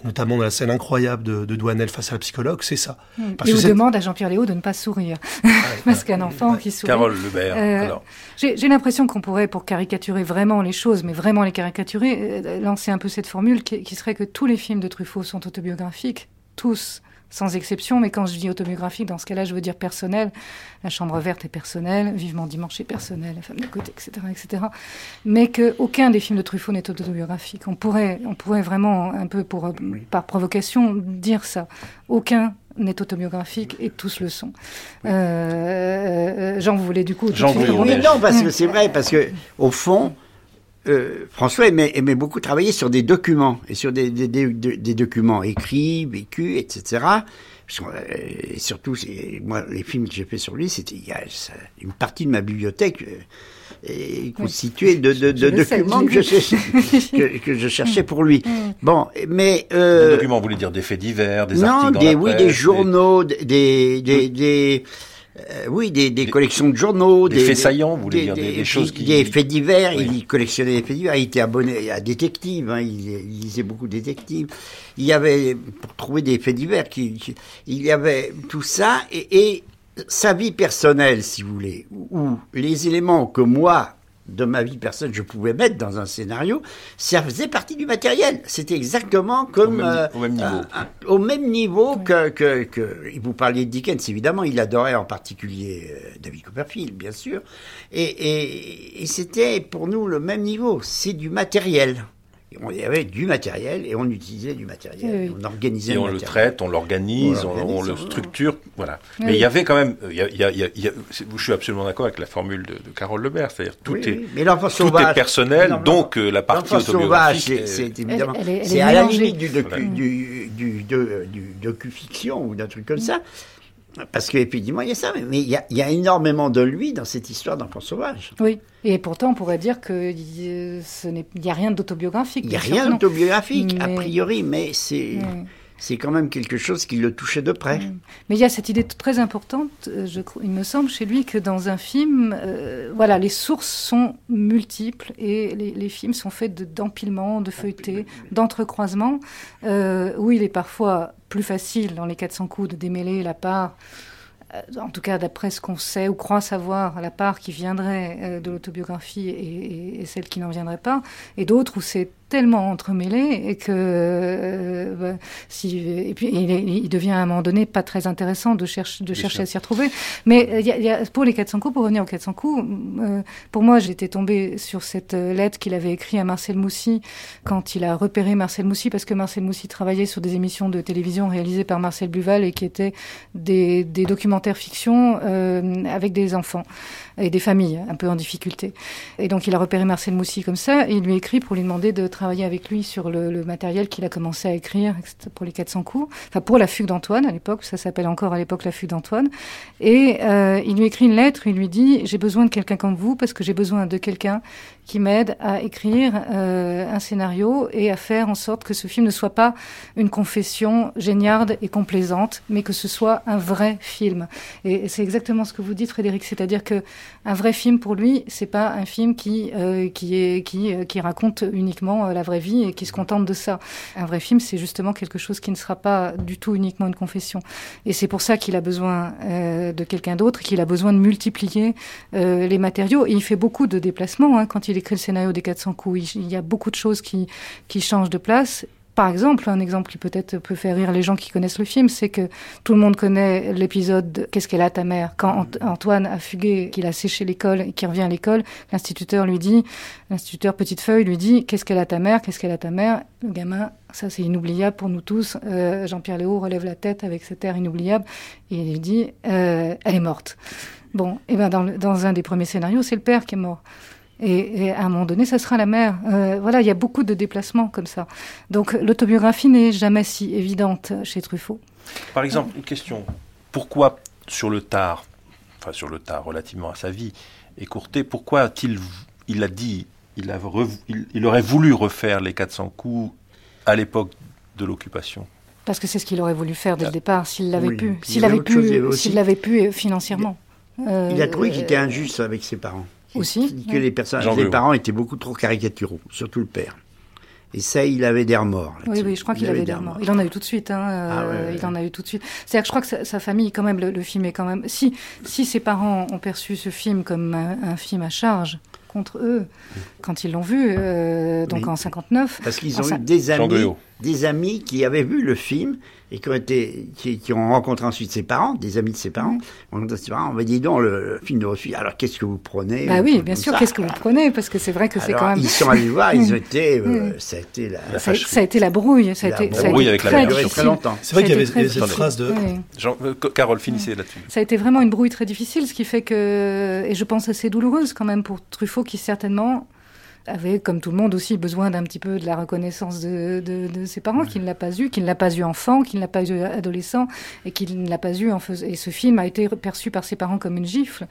notamment dans la scène incroyable de, de Douanel face à la psychologue, c'est ça. Mmh. et on demande à Jean-Pierre Léo de ne pas sourire. Parce qu'un enfant qui sourit... Carole Lebert, euh, J'ai l'impression qu'on pourrait, pour caricaturer vraiment les choses, mais vraiment les caricaturer, euh, lancer un peu cette formule qui serait que tous les films de Truffaut sont autobiographiques, tous sans exception, mais quand je dis autobiographique, dans ce cas-là, je veux dire personnel. La chambre verte est personnelle, Vivement dimanche est personnel, La femme de côté, etc., etc. Mais qu'aucun des films de Truffaut n'est autobiographique. On pourrait, on pourrait vraiment, un peu pour, par provocation, dire ça. Aucun n'est autobiographique et tous le sont. Euh, euh, Jean, vous voulez du coup Jean, Non, parce que c'est vrai, parce que au fond, euh, François aimait, beaucoup travailler sur des documents, et sur des, documents écrits, vécus, etc. Et surtout, moi, les films que j'ai fait sur lui, c'était une partie de ma bibliothèque euh, est constituée de, documents que, je cherchais, pour lui. Bon, mais euh, des documents, vous voulez dire des faits divers, des articles dans oui, des journaux, des, des euh, oui, des, des, collections de journaux. Des, faits saillants, vous voulez dire, des, choses qui... Des faits divers, il collectionnait des faits divers, il était abonné à Détective, hein, il, lisait beaucoup de détectives. Il y avait, pour trouver des faits divers, il y avait tout ça, et, et sa vie personnelle, si vous voulez, ou les éléments que moi, de ma vie personnelle je pouvais mettre dans un scénario, ça faisait partie du matériel. C'était exactement comme... Au même, niveau. Euh, au même niveau que, que, que, Vous parliez de Dickens, évidemment, il adorait en particulier euh, David Copperfield, bien sûr. Et, et, et c'était pour nous le même niveau. C'est du matériel on y avait du matériel et on utilisait du matériel. On organisait et on le traite, on l'organise, on, le structure, voilà. Mais il y avait quand même, il y a, il y a, je suis absolument d'accord avec la formule de, Carole Lebert, c'est-à-dire tout est, mais tout est personnel, donc euh, la partie autobiographique. c'est évidemment, c'est à la limite du docu, du, du, du, docu-fiction ou d'un truc comme ça. Parce qu'effectivement, il y a ça, mais il y a, il y a énormément de lui dans cette histoire d'enfant sauvage. Oui, et pourtant, on pourrait dire qu'il n'y a rien d'autobiographique. Il n'y a rien d'autobiographique, a priori, mais c'est c'est quand même quelque chose qui le touchait de près. Mm. Mais il y a cette idée très importante, euh, je, il me semble, chez lui, que dans un film, euh, voilà, les sources sont multiples et les, films sont faits d'empilements, de, feuilletés, d'entrecroisements, euh, où il est parfois plus facile, dans les 400 coups, de démêler la part en tout cas d'après ce qu'on sait ou croit savoir, la part qui viendrait de l'autobiographie et, et, celle qui n'en viendrait pas, et d'autres où c'est tellement entremêlés et que euh, bah, si et puis il, il, devient à un moment donné pas très intéressant de chercher de chercher à s'y retrouver. Mais il y, a, y a, pour les 400 coups, pour revenir aux 400 coups, euh, pour moi j'étais tombée sur cette lettre qu'il avait écrite à Marcel Moussy quand il a repéré Marcel Moussy parce que Marcel Moussy travaillait sur des émissions de télévision réalisées par Marcel Buval et qui étaient des, des documentaires fiction euh, avec des enfants et des familles un peu en difficulté. Et donc il a repéré Marcel Moussy comme ça et il lui écrit pour lui demander de travailler avec lui sur le, le matériel qu'il a commencé à écrire pour les 400 coups, enfin pour la fugue d'Antoine à l'époque, ça s'appelle encore à l'époque la fugue d'Antoine. Et euh, il lui écrit une lettre, il lui dit j'ai besoin de quelqu'un comme vous parce que j'ai besoin de quelqu'un qui m'aide à écrire euh, un scénario et à faire en sorte que ce film ne soit pas une confession géniarde et complaisante, mais que ce soit un vrai film. Et c'est exactement ce que vous dites, Frédéric, c'est-à-dire que un vrai film pour lui, c'est pas un film qui euh, qui est qui euh, qui raconte uniquement la vraie vie et qui se contente de ça. Un vrai film, c'est justement quelque chose qui ne sera pas du tout uniquement une confession. Et c'est pour ça qu'il a besoin de quelqu'un d'autre, qu'il a besoin de multiplier les matériaux. Et il fait beaucoup de déplacements hein, quand il écrit le scénario des 400 coups. Il, il y a beaucoup de choses qui changent de place par exemple, un exemple qui peut-être peut faire rire les gens qui connaissent le film, c'est que tout le monde connaît l'épisode Qu'est-ce qu'elle a ta mère? Quand Antoine a fugué, qu'il a séché l'école et qu'il revient à l'école, l'instituteur lui dit, l'instituteur Petite Feuille lui dit Qu'est-ce qu'elle a ta mère? Qu'est-ce qu'elle a ta mère? Le gamin, ça c'est inoubliable pour nous tous. Euh, Jean-Pierre Léo relève la tête avec cet air inoubliable et il dit euh, Elle est morte. Bon, et ben dans un des premiers scénarios, c'est le père qui est mort. Et, et, à un moment donné, ça sera la mère. Euh, voilà, il y a beaucoup de déplacements comme ça. Donc l'autobiographie n'est jamais si évidente chez Truffaut. Par exemple, une question. Pourquoi sur le tard, enfin sur le tard relativement à sa vie, écourté, pourquoi a-t-il, il a dit, il, a revu, il, il aurait voulu refaire les 400 coups à l'époque de l'occupation? Parce que c'est ce qu'il aurait voulu faire dès le départ, s'il l'avait oui. pu, s'il avait pu, s'il l'avait pu financièrement. Il, euh, il a trouvé qu'il était injuste avec ses parents aussi que les personnages, les parents étaient beaucoup trop caricaturaux, surtout le père. Et ça, il avait des remords. Oui, oui, je crois qu'il avait, avait des remords. Il en a eu tout de suite. Hein, ah, ouais, ouais. Il en a eu tout de suite. C'est-à-dire que je crois que sa, sa, famille, quand même, le, le, film est quand même. Si, si ses parents ont perçu ce film comme un, un film à charge contre eux, quand ils l'ont vu, euh, donc oui. en 59. Parce qu'ils ont eu des amis, des amis qui avaient vu le film et qui ont, été, qui, qui, ont rencontré ensuite ses parents, des amis de ses parents. On a dit, on va dire donc le, le film de refus. Alors qu'est-ce que vous prenez Bah oui, bien sûr. Qu'est-ce que vous prenez Parce que c'est vrai que c'est quand même. Ils sont allés voir. Ils étaient. Euh, ça a été la. Ça, ça, a été la brouille. Ça a été. La brouille avec la mère. très longtemps. C'est vrai qu'il y avait cette phrase de. Oui. Jean, euh, Carole, finissez là-dessus. Ça a été vraiment une brouille très difficile, ce qui fait que, et je pense assez douloureuse quand même pour Truffaut, qui certainement avait, comme tout le monde aussi, besoin d'un petit peu de la reconnaissance de, de, de ses parents, qu'il ne l'a pas eu, qu'il ne l'a pas eu enfant, qu'il ne l'a pas eu adolescent, et qu'il ne l'a pas eu en faisant. Et ce film a été perçu par ses parents comme une gifle.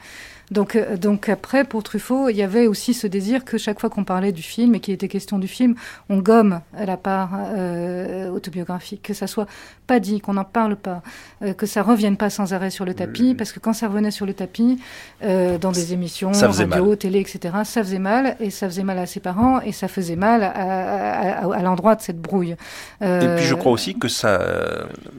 Donc, euh, donc après, pour Truffaut, il y avait aussi ce désir que chaque fois qu'on parlait du film et qu'il était question du film, on gomme la part euh, autobiographique, que ça soit pas dit, qu'on n'en parle pas, euh, que ça revienne pas sans arrêt sur le tapis, parce que quand ça revenait sur le tapis, euh, dans des émissions, radio, mal. télé, etc., ça faisait mal, et ça faisait mal à ses parents, et ça faisait mal à, à, à, à l'endroit de cette brouille. et puis je crois aussi que ça...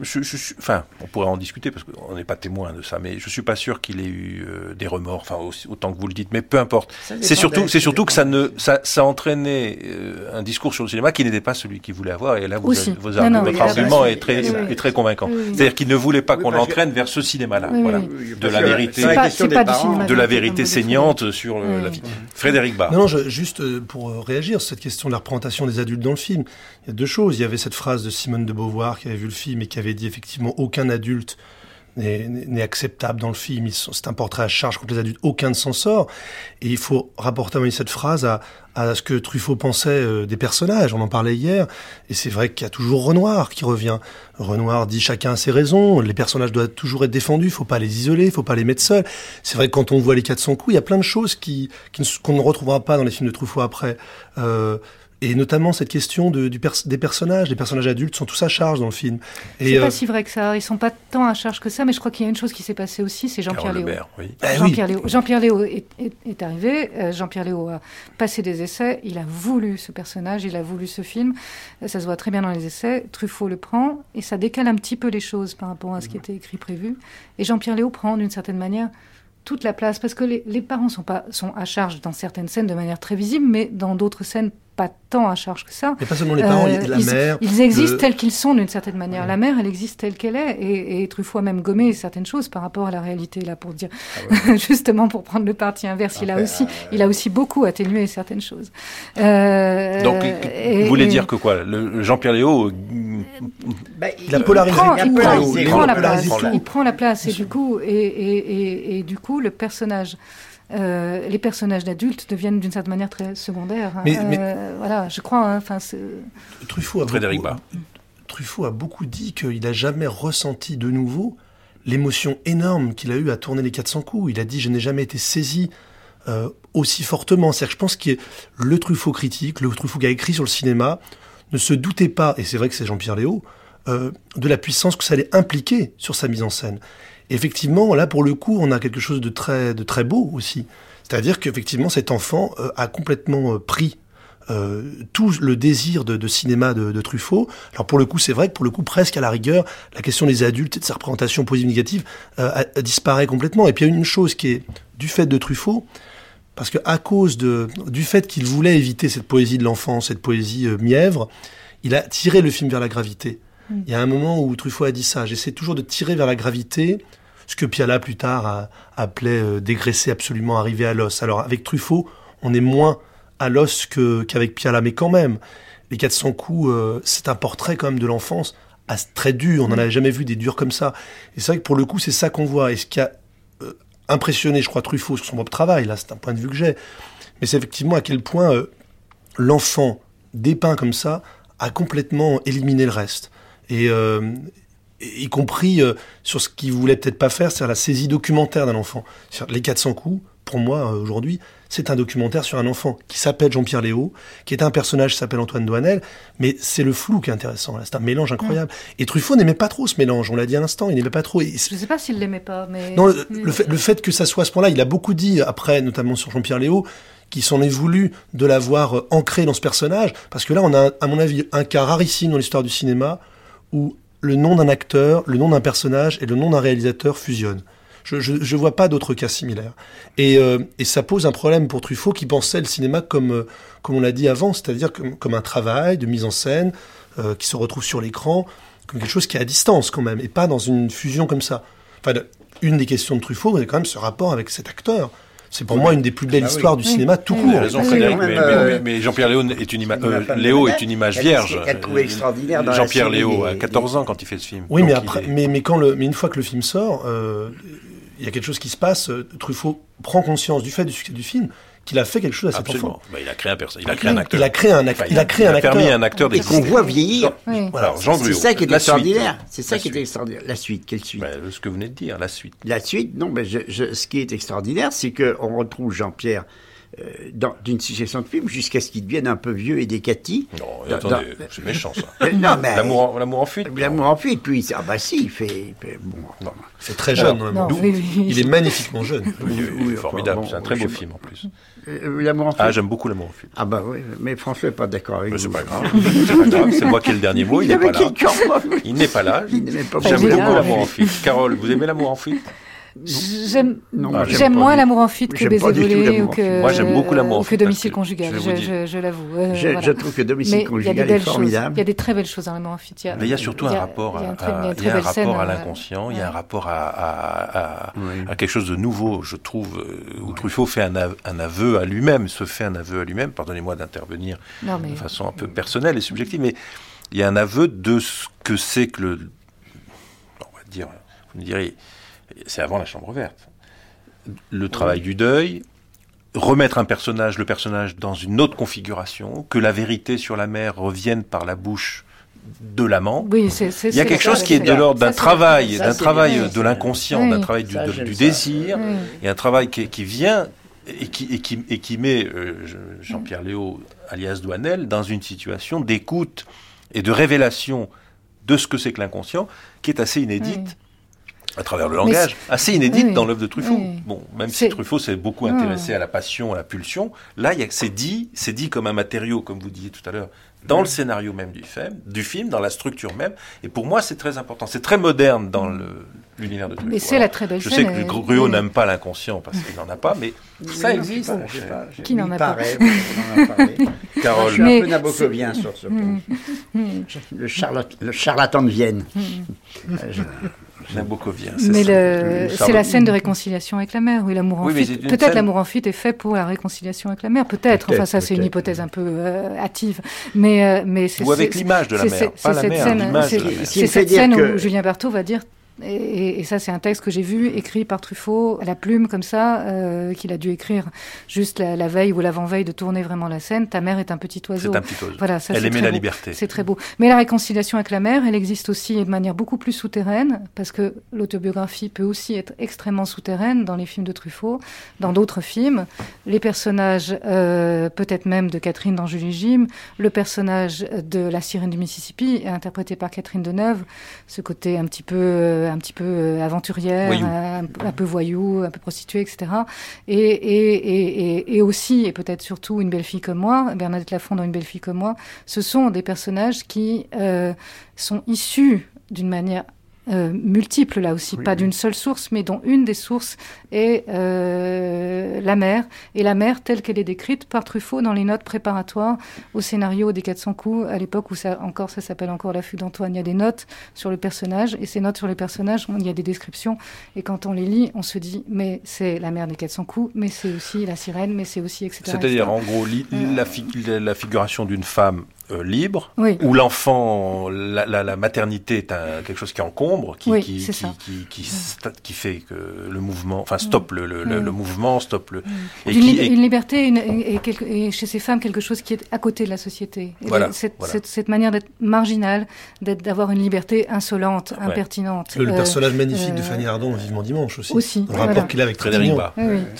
Je, je, enfin, on pourrait en discuter, parce qu'on n'est pas témoin de ça, mais je suis pas sûr qu'il ait eu des remords enfin aussi, autant que vous le dites, mais peu importe. C'est surtout, c'est surtout que ça ne, ça, ça entraînait euh, un discours sur le cinéma qui n'était pas celui qu'il voulait avoir. Et là, vous, aussi. vos non, non, votre argument est très, oui, est très convaincant. Oui, C'est-à-dire qu'il ne voulait pas qu'on l'entraîne vers ce cinéma-là, voilà, de la vérité, de la vérité saignante sur la vie. Frédéric Barr. Non, je, juste euh, pour réagir sur cette question de la représentation des adultes dans le film, il y a deux choses. Il y avait cette phrase de Simone de Beauvoir qui avait vu le film et qui avait dit effectivement aucun adulte n'est acceptable dans le film. C'est un portrait à charge contre les adultes. Aucun ne s'en sort. Et il faut rapporter cette phrase à, à ce que Truffaut pensait euh, des personnages. On en parlait hier. Et c'est vrai qu'il y a toujours Renoir qui revient. Renoir dit chacun a ses raisons. Les personnages doivent toujours être défendus. Faut pas les isoler. Faut pas les mettre seuls. C'est vrai que quand on voit les 400 coups, il y a plein de choses qui, qu'on ne retrouvera pas dans les films de Truffaut après. Euh, et notamment cette question de, du pers des personnages, les personnages adultes sont tous à charge dans le film. C'est euh... pas si vrai que ça, ils sont pas tant à charge que ça, mais je crois qu'il y a une chose qui s'est passée aussi, c'est Jean-Pierre Léo. Oui. Jean-Pierre oui. Léo, Jean Léo est, est, est, arrivé, euh, Jean-Pierre Léo a passé des essais, il a voulu ce personnage, il a voulu ce film, ça se voit très bien dans les essais, Truffaut le prend, et ça décale un petit peu les choses par rapport à ce qui était écrit prévu, et Jean-Pierre Léo prend d'une certaine manière toute la place, parce que les, les parents sont, pas, sont à charge dans certaines scènes de manière très visible, mais dans d'autres scènes pas tant à charge que ça. Et pas seulement les parents, il y a la ils, mère. Ils existent tels qu'ils sont d'une certaine manière. La mère, elle existe telle qu'elle est. Et, et, Truffaut a même gommé certaines choses par rapport à la réalité, là, pour dire, ah ouais. justement, pour prendre le parti inverse. il, a aussi, euh... il a aussi beaucoup atténué certaines choses. Euh, Donc, vous voulez dire que quoi le Jean-Pierre Léo. Bah, il a polarisé. Prend, il, prend, il, prend la place. Il prend la place. Et du coup, et, et, et, du coup, le personnage. Euh, les personnages d'adultes deviennent d'une certaine manière très secondaires. Mais, euh, mais voilà, je crois. Enfin, Truffaut a Frédéric beaucoup, Truffaut a beaucoup dit qu'il n'a jamais ressenti de nouveau l'émotion énorme qu'il a eue à tourner les 400 coups. Il a dit je n'ai jamais été saisi euh, aussi fortement. C'est-à-dire que je pense que le Truffaut critique, le Truffaut qui a écrit sur le cinéma, ne se doutait pas, et c'est vrai que c'est Jean-Pierre Léo, euh, de la puissance que ça allait impliquer sur sa mise en scène. Effectivement, là, pour le coup, on a quelque chose de très, de très beau aussi. C'est-à-dire qu'effectivement, cet enfant euh, a complètement euh, pris euh, tout le désir de, cinéma de, Truffaut. Alors pour le coup, c'est vrai que pour le coup, presque à la rigueur, la question des adultes et de sa représentation positive négative disparaît complètement. Et puis il y a une chose qui est du fait de Truffaut, parce que à cause de, du fait qu'il voulait éviter cette poésie de l'enfance, cette poésie mièvre, il a tiré le film vers la gravité. Mmh. Il y a un moment où Truffaut a dit ça. J'essaie toujours de tirer vers la gravité ce que Piala plus tard a, appelait euh, dégraisser absolument, arriver à l'os. Alors avec Truffaut, on est moins à l'os qu'avec Piala, mais quand même, les 400 coups, euh, c'est un portrait quand même de l'enfance très dur. On n'en avait jamais vu des durs comme ça. Et c'est vrai que pour le coup, c'est ça qu'on voit. Et ce qui a euh, impressionné, je crois, Truffaut sur son propre travail, là, c'est un point de vue que j'ai, mais c'est effectivement à quel point l'enfant dépeint comme ça a complètement éliminé le reste. Et, euh, y compris euh, sur ce qu'il voulait peut-être pas faire, c'est la saisie documentaire d'un enfant. Les 400 coups, pour moi, aujourd'hui, c'est un documentaire sur un enfant qui s'appelle Jean-Pierre Léo, qui est un personnage qui s'appelle Antoine Douanel, mais c'est le flou qui est intéressant. C'est un mélange incroyable. Mmh. Et Truffaut n'aimait pas trop ce mélange, on l'a dit à l'instant, il n'aimait pas trop. Et Je ne sais pas s'il l'aimait pas, mais... Non, le, le, fait, le fait que ça soit à ce point-là, il a beaucoup dit, après, notamment sur Jean-Pierre Léo, qui s'en est voulu de l'avoir ancré dans ce personnage, parce que là, on a, à mon avis, un cas rarissime dans l'histoire du cinéma, où le nom d'un acteur, le nom d'un personnage et le nom d'un réalisateur fusionnent. Je, je vois pas d'autres cas similaires. Et, euh, et, ça pose un problème pour Truffaut qui pensait le cinéma comme, euh, comme on l'a dit avant, c'est-à-dire comme, comme, un travail de mise en scène euh, qui se retrouve sur l'écran, comme quelque chose qui est à distance quand même, et pas dans une fusion comme ça. Enfin, une des questions de Truffaut, c'est quand même ce rapport avec cet acteur. C'est pour oui. moi une des plus belles ah, histoires oui. du cinéma tout court. raison, Frédéric, mais, mais, mais Jean-Pierre Léo est une, ima euh, Léo est une image vierge. Jean-Pierre Léo a 14 ans quand il fait ce film. Oui, mais, après, mais, mais, quand le, mais une fois que le film sort, euh, il y a quelque chose qui se passe. Truffaut prend conscience du fait du succès du film qu'il a fait quelque chose Absolument. enfant. Bah, il a créé un il a créé un acteur. Il a créé un, acteur. il a créé un acteur. permis un acteur et qu'on voit vieillir. Oui. Voilà, Jean C'est ça qui est extraordinaire. C'est ça La qui est suite. extraordinaire. La suite, quelle suite? Bah, ce que vous venez de dire, la suite. La suite, non, mais je, je, ce qui est extraordinaire, c'est qu'on retrouve Jean-Pierre d'une succession de films jusqu'à ce qu'il devienne un peu vieux et décati. Non, Dans- attendez, dans- c'est méchant ça. Euh, non, mais L'amour en, l'amour en fuite. l'amour en fuite. Puis ah bah si, il fait, bon. Non. C'est très jeune. Non, vraiment. oui, oui. Il est magnifiquement jeune. Oui, formidable, c'est un très beau film en plus. Euh, l'amour en fuite. Ah, j'aime beaucoup l'amour en fuite. Ah bah oui, mais François n'est pas d'accord avec Mais vous. c'est pas grave. C'est pas grave, c'est moi qui ai le dernier mot, il n'est pas là. Il n'est pas là. J'aime beaucoup génial. l'amour en fuite. Carole, vous aimez l'amour en fuite? J'aime moins l'amour en fuite que baiser volé ou que, fuite. Moi, j'aime beaucoup l'amour en ou que domicile conjugal, je vais vous je, je- l'avoue. euh, Je, voilà. je trouve que Domicile conjugal est formidable. Il y a des très belles choses dans l'amour en fuite. Il y a, Mais il y a surtout un rapport il y a à, l'inconscient, il y a un rapport à, à- à- Oui. à quelque chose de nouveau, je trouve, euh, où Truffaut fait un, av- un aveu à lui-même, se fait un aveu à lui-même, pardonnez-moi d'intervenir de façon un peu personnelle et subjective, mais il y a un aveu de ce que c'est que le... On va dire, vous me direz, c'est avant la chambre verte. Le travail du deuil, remettre un personnage, le personnage dans une autre configuration, que la vérité sur la mer revienne par la bouche de l'amant. oui, c'est c'est- Il y a quelque ça, chose qui est de l'ordre d'un travail, d'un travail bien, de l'inconscient, Oui. d'un travail du, Ça, de- j'aime du ça. désir, Oui. et un travail qui, qui vient et qui, et qui, et qui met euh, je- Jean-Pierre Léo, alias Douanel, dans une situation d'écoute et de révélation de ce que c'est que l'inconscient, qui est assez inédite. À travers le langage, assez inédite oui, dans l'œuvre de Truffaut. oui. Bon, même si Truffaut s'est beaucoup Ah. intéressé à la passion, à la pulsion, là, il y a- c'est dit, c'est dit comme un matériau, comme vous disiez tout à l'heure, dans le scénario même du film, du film, dans la structure même. Et pour moi, c'est très important. C'est très moderne dans le- l'univers de Truffaut. Mais c'est la très belle je sais que euh, Gruot n'aime pas l'inconscient parce qu'il n'en a pas, mais ça existe. Qui n'en a pas. Carole. Je suis un peu sur ce point. Le, charlat- le charlatan de Vienne. Nabokovien. c'est Mais Le c'est la scène de réconciliation avec la mère, oui, l'amour en Oui, fuite. Peut-être scène- l'amour en fuite est fait pour la réconciliation avec la mère, peut-être. Enfin, ça, c'est une hypothèse un peu euh, hâtive. Mais, euh, mais c'est. Ou avec l'image de la mère, c'est- pas c'est la cette mère, scène- l'image de la C'est cette où Julien Berthaud va dire. Et, ça, c'est un texte que j'ai vu, écrit par Truffaut, à la plume, comme ça, euh, qu'il a dû écrire juste la, la veille ou l'avant-veille de tourner vraiment la scène. Ta mère est un petit oiseau. C'est un petit oiseau. Voilà, ça, Elle aimait la beau. liberté. C'est très beau. Mais la réconciliation avec la mère, elle existe aussi de manière beaucoup plus souterraine, parce que l'autobiographie peut aussi être extrêmement souterraine dans les films de Truffaut, dans d'autres films. Les personnages, euh, peut-être même de Catherine dans Julie Jim, le personnage de la sirène du Mississippi, interprété par Catherine Deneuve, ce côté un petit peu, euh, un petit peu euh, aventurière, Voyou. un, un peu voyou, un peu prostituée, etc. Et, et, et, et, et aussi, et peut-être surtout, une belle fille comme moi, Bernadette Lafont dans Une belle fille comme moi, ce sont des personnages qui euh, sont issus d'une manière euh, multiple là aussi, Oui, pas oui. d'une seule source, mais dont une des sources est euh, la mer, et la mer telle qu'elle est décrite par Truffaut dans les notes préparatoires au scénario des 400 coups, à l'époque où ça encore ça s'appelle encore l'affût d'Antoine, il y a des notes sur le personnage, et ces notes sur les personnages, il y a des descriptions, et quand on les lit, on se dit, mais c'est la mer des 400 coups, mais c'est aussi la sirène, mais c'est aussi, etc. C'est-à-dire, en gros, li- la, fi- la figuration d'une femme euh, libre, Oui. où l'enfant, la, la- la maternité est un- quelque chose qui encombre, qui, Oui, qui, qui, qui, qui sta- qui fait que le mouvement, enfin, stoppe le, le, le- Mm. le mouvement, stoppe le. Et et- une liberté une- et, quelque- et chez ces femmes quelque chose qui est à côté de la société. Voilà, cette, voilà. cette- cette manière d'être marginale, d'être- d'avoir une liberté insolente, Ouais. impertinente. Le, le euh, personnage magnifique de euh, Fanny Ardant, Vivement Dimanche aussi. aussi, Le voilà. rapport qu'il a avec Frédéric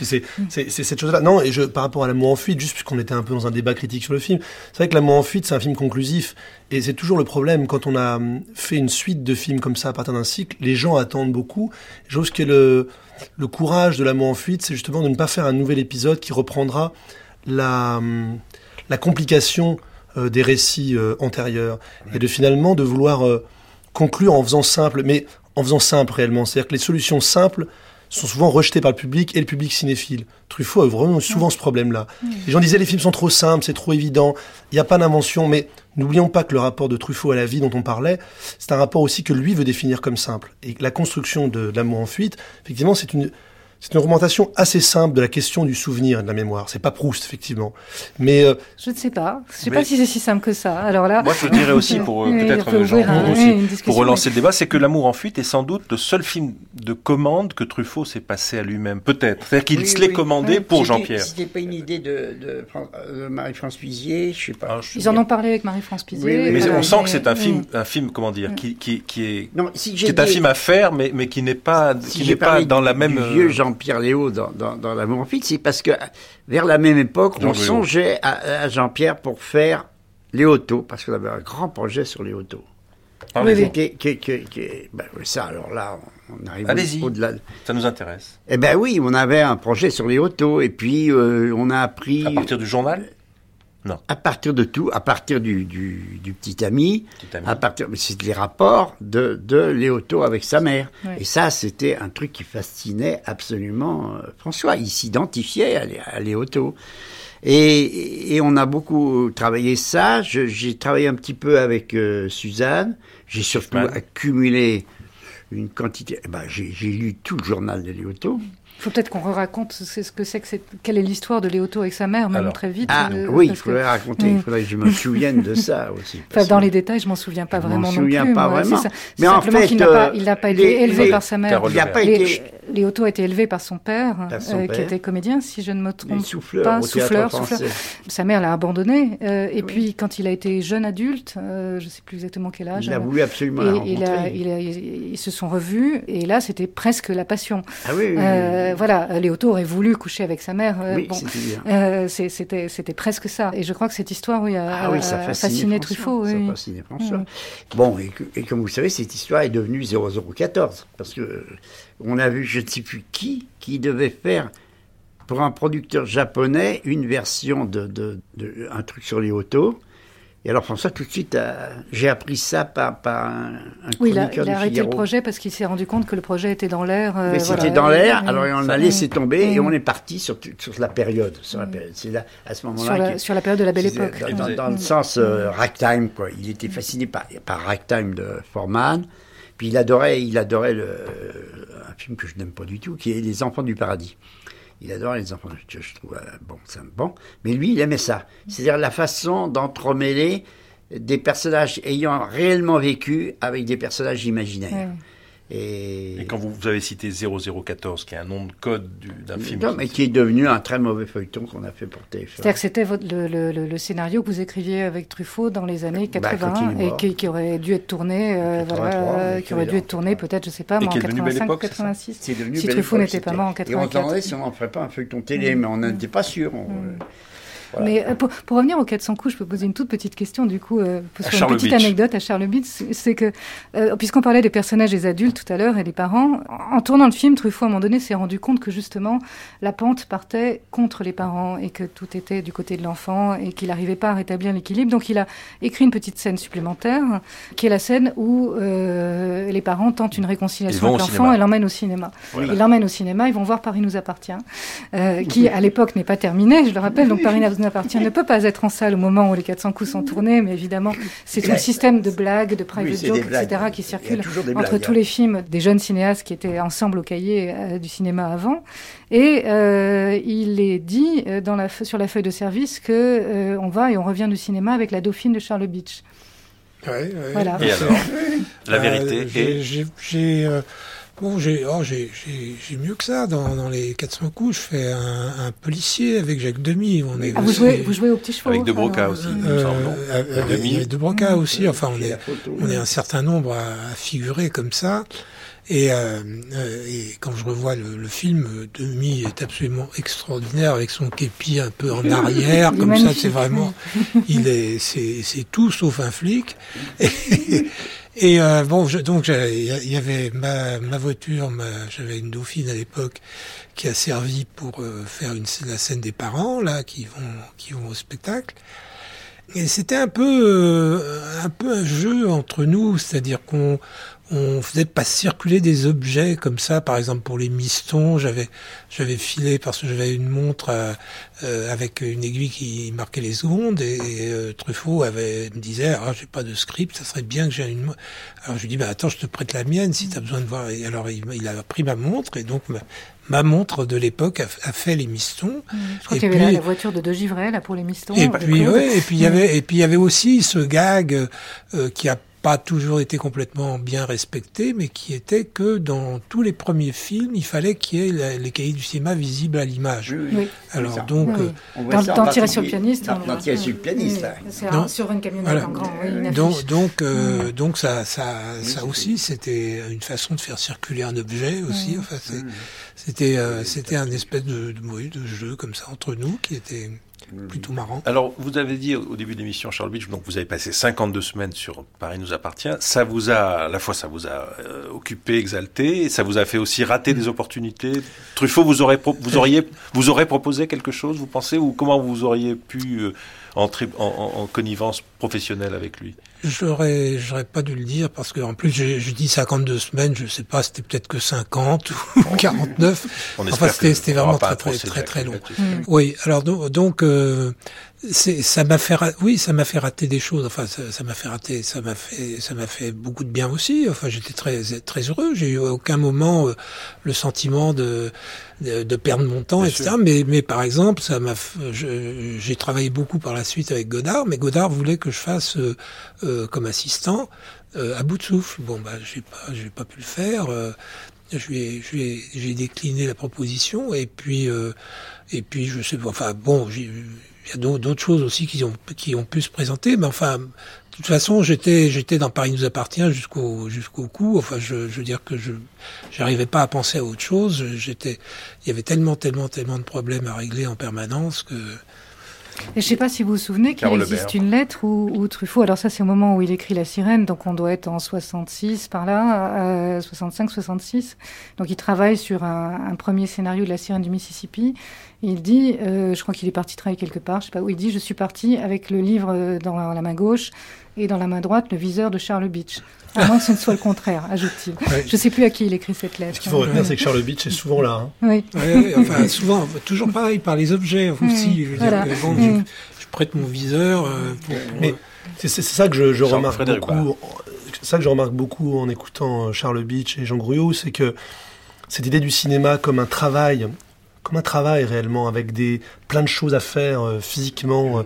sais, C'est c'est cette chose-là. Non, et je, par rapport à L'amour en fuite, juste puisqu'on était un peu dans un débat critique sur le film, c'est vrai que L'amour en fuite, c'est un film conclusif. Et c'est toujours le problème quand on a hum, fait une suite de films comme ça à partir d'un cycle, les gens attendent beaucoup. Je pense que le, le courage de L'amour en fuite, c'est justement de ne pas faire un nouvel épisode qui reprendra la, hum, la complication euh, des récits euh, antérieurs. Et de finalement de vouloir euh, conclure en faisant simple, mais en faisant simple réellement. C'est-à-dire que les solutions simples sont souvent rejetées par le public et le public cinéphile. Truffaut a vraiment souvent ce problème-là. Les gens disaient les films sont trop simples, c'est trop évident, il n'y a pas d'invention, mais n'oublions pas que le rapport de Truffaut à la vie dont on parlait, c'est un rapport aussi que lui veut définir comme simple. Et la construction de L'amour en fuite, effectivement, c'est une, c'est une augmentation assez simple de la question du souvenir et de la mémoire. C'est pas Proust, effectivement. Mais euh, Je ne sais pas. Je ne sais pas si c'est si simple que ça. Alors là, Moi, je dirais aussi, pour euh, Oui, peut-être peut Jean discussion, pour relancer mais- le débat, c'est que L'amour en fuite est sans doute le seul film de commande que Truffaut s'est passé à lui-même. Peut-être. C'est-à-dire qu'il Oui, se l'est oui. commandé Oui. pour Jean-Pierre. C'était pas une idée de, de Marie-France Puisier, je sais pas. Ah, je- ils en ont parlé avec Marie-France oui, Mais voilà, on sent mais- que c'est un oui. film, un film, comment dire, qui, qui, qui est, Non, si qui est un film à faire, mais, mais qui n'est pas, qui n'est pas dans la même. euh, vieux Jean-Pierre Léo dans, dans, dans L'amour en fuite, c'est parce que vers la même époque, Jean on Guyot. songeait à, à Jean-Pierre pour faire Léoto, parce qu'on avait un grand projet sur ah, Oui. Qui, qui, qui, qui- ben, ça, alors là, on arrive au-delà. Ça nous intéresse. Eh ben oui, on avait un projet sur Léoto, et puis euh, on a appris À partir du journal, à partir de tout, à partir du, du, du petit ami, petit ami. à partir, mais c'est les rapports de, de Léoto avec sa mère. Et ça, c'était un truc qui fascinait absolument euh, François. Il s'identifiait à, à Léoto. Et, et on a beaucoup travaillé ça. J'ai travaillé un petit peu avec euh, Suzanne. J'ai surtout accumulé une quantité. eh ben, J'ai j'ai lu tout le journal de Léoto. Il faut peut-être qu'on raconte ce que c'est que c'est, quelle est l'histoire de Léoto avec sa mère, même Alors. très vite. Ah euh, oui, il que- faudrait raconter. Il Mm. faudrait que je me souvienne de ça aussi. Enfin, dans les détails, je m'en souviens pas Je m'en vraiment non souviens plus. pas moi, vraiment. ça. Mais en Simplement fait, qu'il n'a pas, euh, il n'a pas les- été élevé les- par sa mère. Carole Il n'a Lebert. pas Les- été Léoto a été élevé par son père, Par son euh, qui était comédien, si je ne me trompe souffleurs pas. souffleur, souffleur. Sa mère l'a abandonné. euh, et puis, quand il a été jeune adulte, euh, je ne sais plus exactement quel âge. Il a voulu absolument la il a- rencontrer. il a- ils ils se sont revus, et là, c'était presque la passion. Ah oui, oui, voilà, Léoto aurait voulu coucher avec sa mère. bon. c'était c'était presque ça. Et je crois que cette histoire, oui, a, Ah ça a fasciné. Truffaut. Ça oui. fascinait François. Mm. Bon, et, et comme vous savez, cette histoire est devenue 0014. Parce que on a vu je ne sais plus qui, qui devait faire pour un producteur japonais une version de, de, de- un truc sur les autos. Et alors François, tout de suite, j'ai appris ça par, par un, un Oui, il a, il a arrêté le projet parce qu'il s'est rendu compte que le projet était dans l'air. Euh, Mais c'était dans l'air, alors on a laissé tomber et on est parti sur, sur la période. Sur la période. C'est là, à ce moment-là. Sur, la, sur la période de la belle époque. Dans, dans, le sens euh, ragtime, quoi. Il était fasciné par, par ragtime de Forman. Puis il adorait, il adorait le, un film que je n'aime pas du tout, qui est Les Enfants du Paradis. Il adore les enfants. Je, je trouve, euh, bon, c'est bon. Mais lui, il aimait ça. C'est-à-dire la façon d'entremêler des personnages ayant réellement vécu avec des personnages imaginaires. Et... quand vous, avez cité 0014, qui est un nom de code d'un film. Non, mais qui est devenu un très mauvais feuilleton qu'on a fait pour TF1. C'est-à-dire que c'était le, le, le, scénario que vous écriviez avec Truffaut dans les années 80 bah, et qui, qui, aurait dû être tourné, euh, voilà, qui aurait dû être tourné peut-être, je sais pas, mais en 85 86. Si Truffaut n'était pas mort en 84. Et on demandait si on n'en ferait pas un feuilleton télé, mais on n'était pas sûr. Mais euh, pour, pour, revenir aux 400 coups, je peux poser une toute petite question, du coup, euh, sur une petite anecdote à Charles Beach. C'est que, euh, puisqu'on parlait des personnages des adultes tout à l'heure et des parents, en, tournant le film, Truffaut, à un moment donné, s'est rendu compte que justement, la pente partait contre les parents et que tout était du côté de l'enfant et qu'il n'arrivait pas à rétablir l'équilibre. Donc, il a écrit une petite scène supplémentaire, qui est la scène où euh, les parents tentent une réconciliation avec l'enfant et l'emmènent au cinéma. Ils l'emmènent au cinéma, ils vont voir Paris nous appartient, euh, qui à l'époque n'est pas terminé, je le rappelle. Donc, Paris appartient ne peut pas être en salle au moment où les 400 coups sont tournés, mais évidemment, c'est un système de blagues, de private jokes, etc., qui circule entre tous hein. les films des jeunes cinéastes qui étaient ensemble au cahier euh, du cinéma avant. Et euh, il est dit euh, dans la, sur la feuille de service que euh, on va et on revient du cinéma avec la Dauphine de Charles Beach. Ouais, Voilà. Et alors, la vérité est... J'ai Bon, j'ai oh, mieux que ça. Dans, dans, les 400 coups, je fais un, un policier avec Jacques Demy. On est ah, vous, jouez, vous jouez au petit chevaux Avec De Broca aussi, euh, euh, avec, De Broca aussi. Enfin, on est, on est un certain nombre à, figurer comme ça. Et, euh, euh, et, quand je revois le, le, film, Demi est absolument extraordinaire avec son képi un peu en arrière, comme ça, c'est vraiment, il est, c'est tout sauf un flic. Et, et euh, bon, je, donc il y avait ma, ma voiture, j'avais une Dauphine à l'époque qui a servi pour euh, faire une, la scène des parents là qui vont qui vont au spectacle. Et c'était un peu euh, un peu un jeu entre nous, c'est-à-dire qu'on on faisait pas circuler des objets comme ça. Par exemple, pour les mistons, j'avais j'avais filé parce que j'avais une montre euh, euh, avec une aiguille qui marquait les secondes et, euh, Truffaut avait me disait ah j'ai pas de script, ça serait bien que j'ai une. Alors je lui dis bah attends je te prête la mienne si tu as besoin de voir. Et alors il, il, a pris ma montre et donc ma, montre de l'époque a, fait les mistons. Mmh. Je crois qu'il y avait la voiture de De Givray là pour les mistons. Et puis ouais, et puis il y avait et puis il y avait aussi ce gag qui a pas toujours été complètement bien respecté, mais qui était que dans tous les premiers films, il fallait qu'il y ait les cahiers du cinéma visibles à l'image. Oui, Alors donc, oui. dans, dans Tirer sur le pianiste, dans, Tirer sur le pianiste, sur une camionnette en grand. Une donc donc euh, donc ça ça ça aussi c'était une façon de faire circuler un objet aussi. Enfin c'était euh, c'était un espèce de, de, de jeu comme ça entre nous qui était plutôt marrant. Alors, vous avez dit au début de l'émission, Charles Beach, donc vous avez passé 52 semaines sur Paris nous appartient. Ça vous a, à la fois, ça vous a euh, occupé, exalté, et ça vous a fait aussi rater des opportunités. Truffaut, vous aurez, vous auriez, vous aurez proposé quelque chose, vous pensez, ou comment vous auriez pu euh, entrer en, en, connivence professionnelle avec lui? J'aurais, j'aurais pas dû le dire parce que en plus je dis 52 semaines, je sais pas, c'était peut-être que 50 ou 49. enfin, c'était, c'était vraiment très très très très long. Oui, alors donc, donc euh, ça m'a fait oui ça m'a fait rater des choses. Enfin ça m'a fait rater ça m'a fait ça m'a fait beaucoup de bien aussi. Enfin j'étais très très heureux. J'ai eu aucun moment euh, le sentiment de, de, de perdre mon temps etc mais mais par exemple ça m'a j'ai travaillé beaucoup par la suite avec Godard mais Godard voulait que je fasse euh, euh comme assistant euh, à bout de souffle. Bon bah j'ai pas j'ai pas pu le faire je lui j'ai décliné la proposition et puis et puis je sais enfin bon j'ai il y a d'autres choses aussi qui ont, qui ont pu se présenter, mais enfin, de toute façon, j'étais, j'étais dans Paris nous appartient jusqu'au, jusqu'au coup. Enfin, je, je veux dire que je, j'arrivais pas à penser à autre chose. J'étais, il y avait tellement, tellement, tellement de problèmes à régler en permanence que. Et je ne sais pas si vous vous souvenez qu'il existe une lettre où, Truffaut, alors ça c'est au moment où il écrit La Sirène, donc on doit être en 66 par là, 65-66. Donc il travaille sur un, premier scénario de La Sirène du Mississippi. Il dit, euh, je crois qu'il est parti travailler quelque part, je sais pas où, il dit, je suis parti avec le livre dans la main gauche et dans la main droite le viseur de Charles Beach. Avant que ce ne soit le contraire, ajoute-t-il. Je ne sais plus à qui il écrit cette lettre. Ce qu'il faut retenir, c'est que Charles Beach est souvent là. Hein. Oui. enfin, souvent, toujours pareil, par les objets aussi. Je, veux dire que, bon, je, prête mon viseur. Euh, pour, Mais c'est ça que je, je remarque beaucoup. ça que je remarque beaucoup en écoutant euh, Charles Beach et Jean Gruot, c'est que cette idée du cinéma comme un travail, comme un travail réellement, avec des plein de choses à faire euh, physiquement.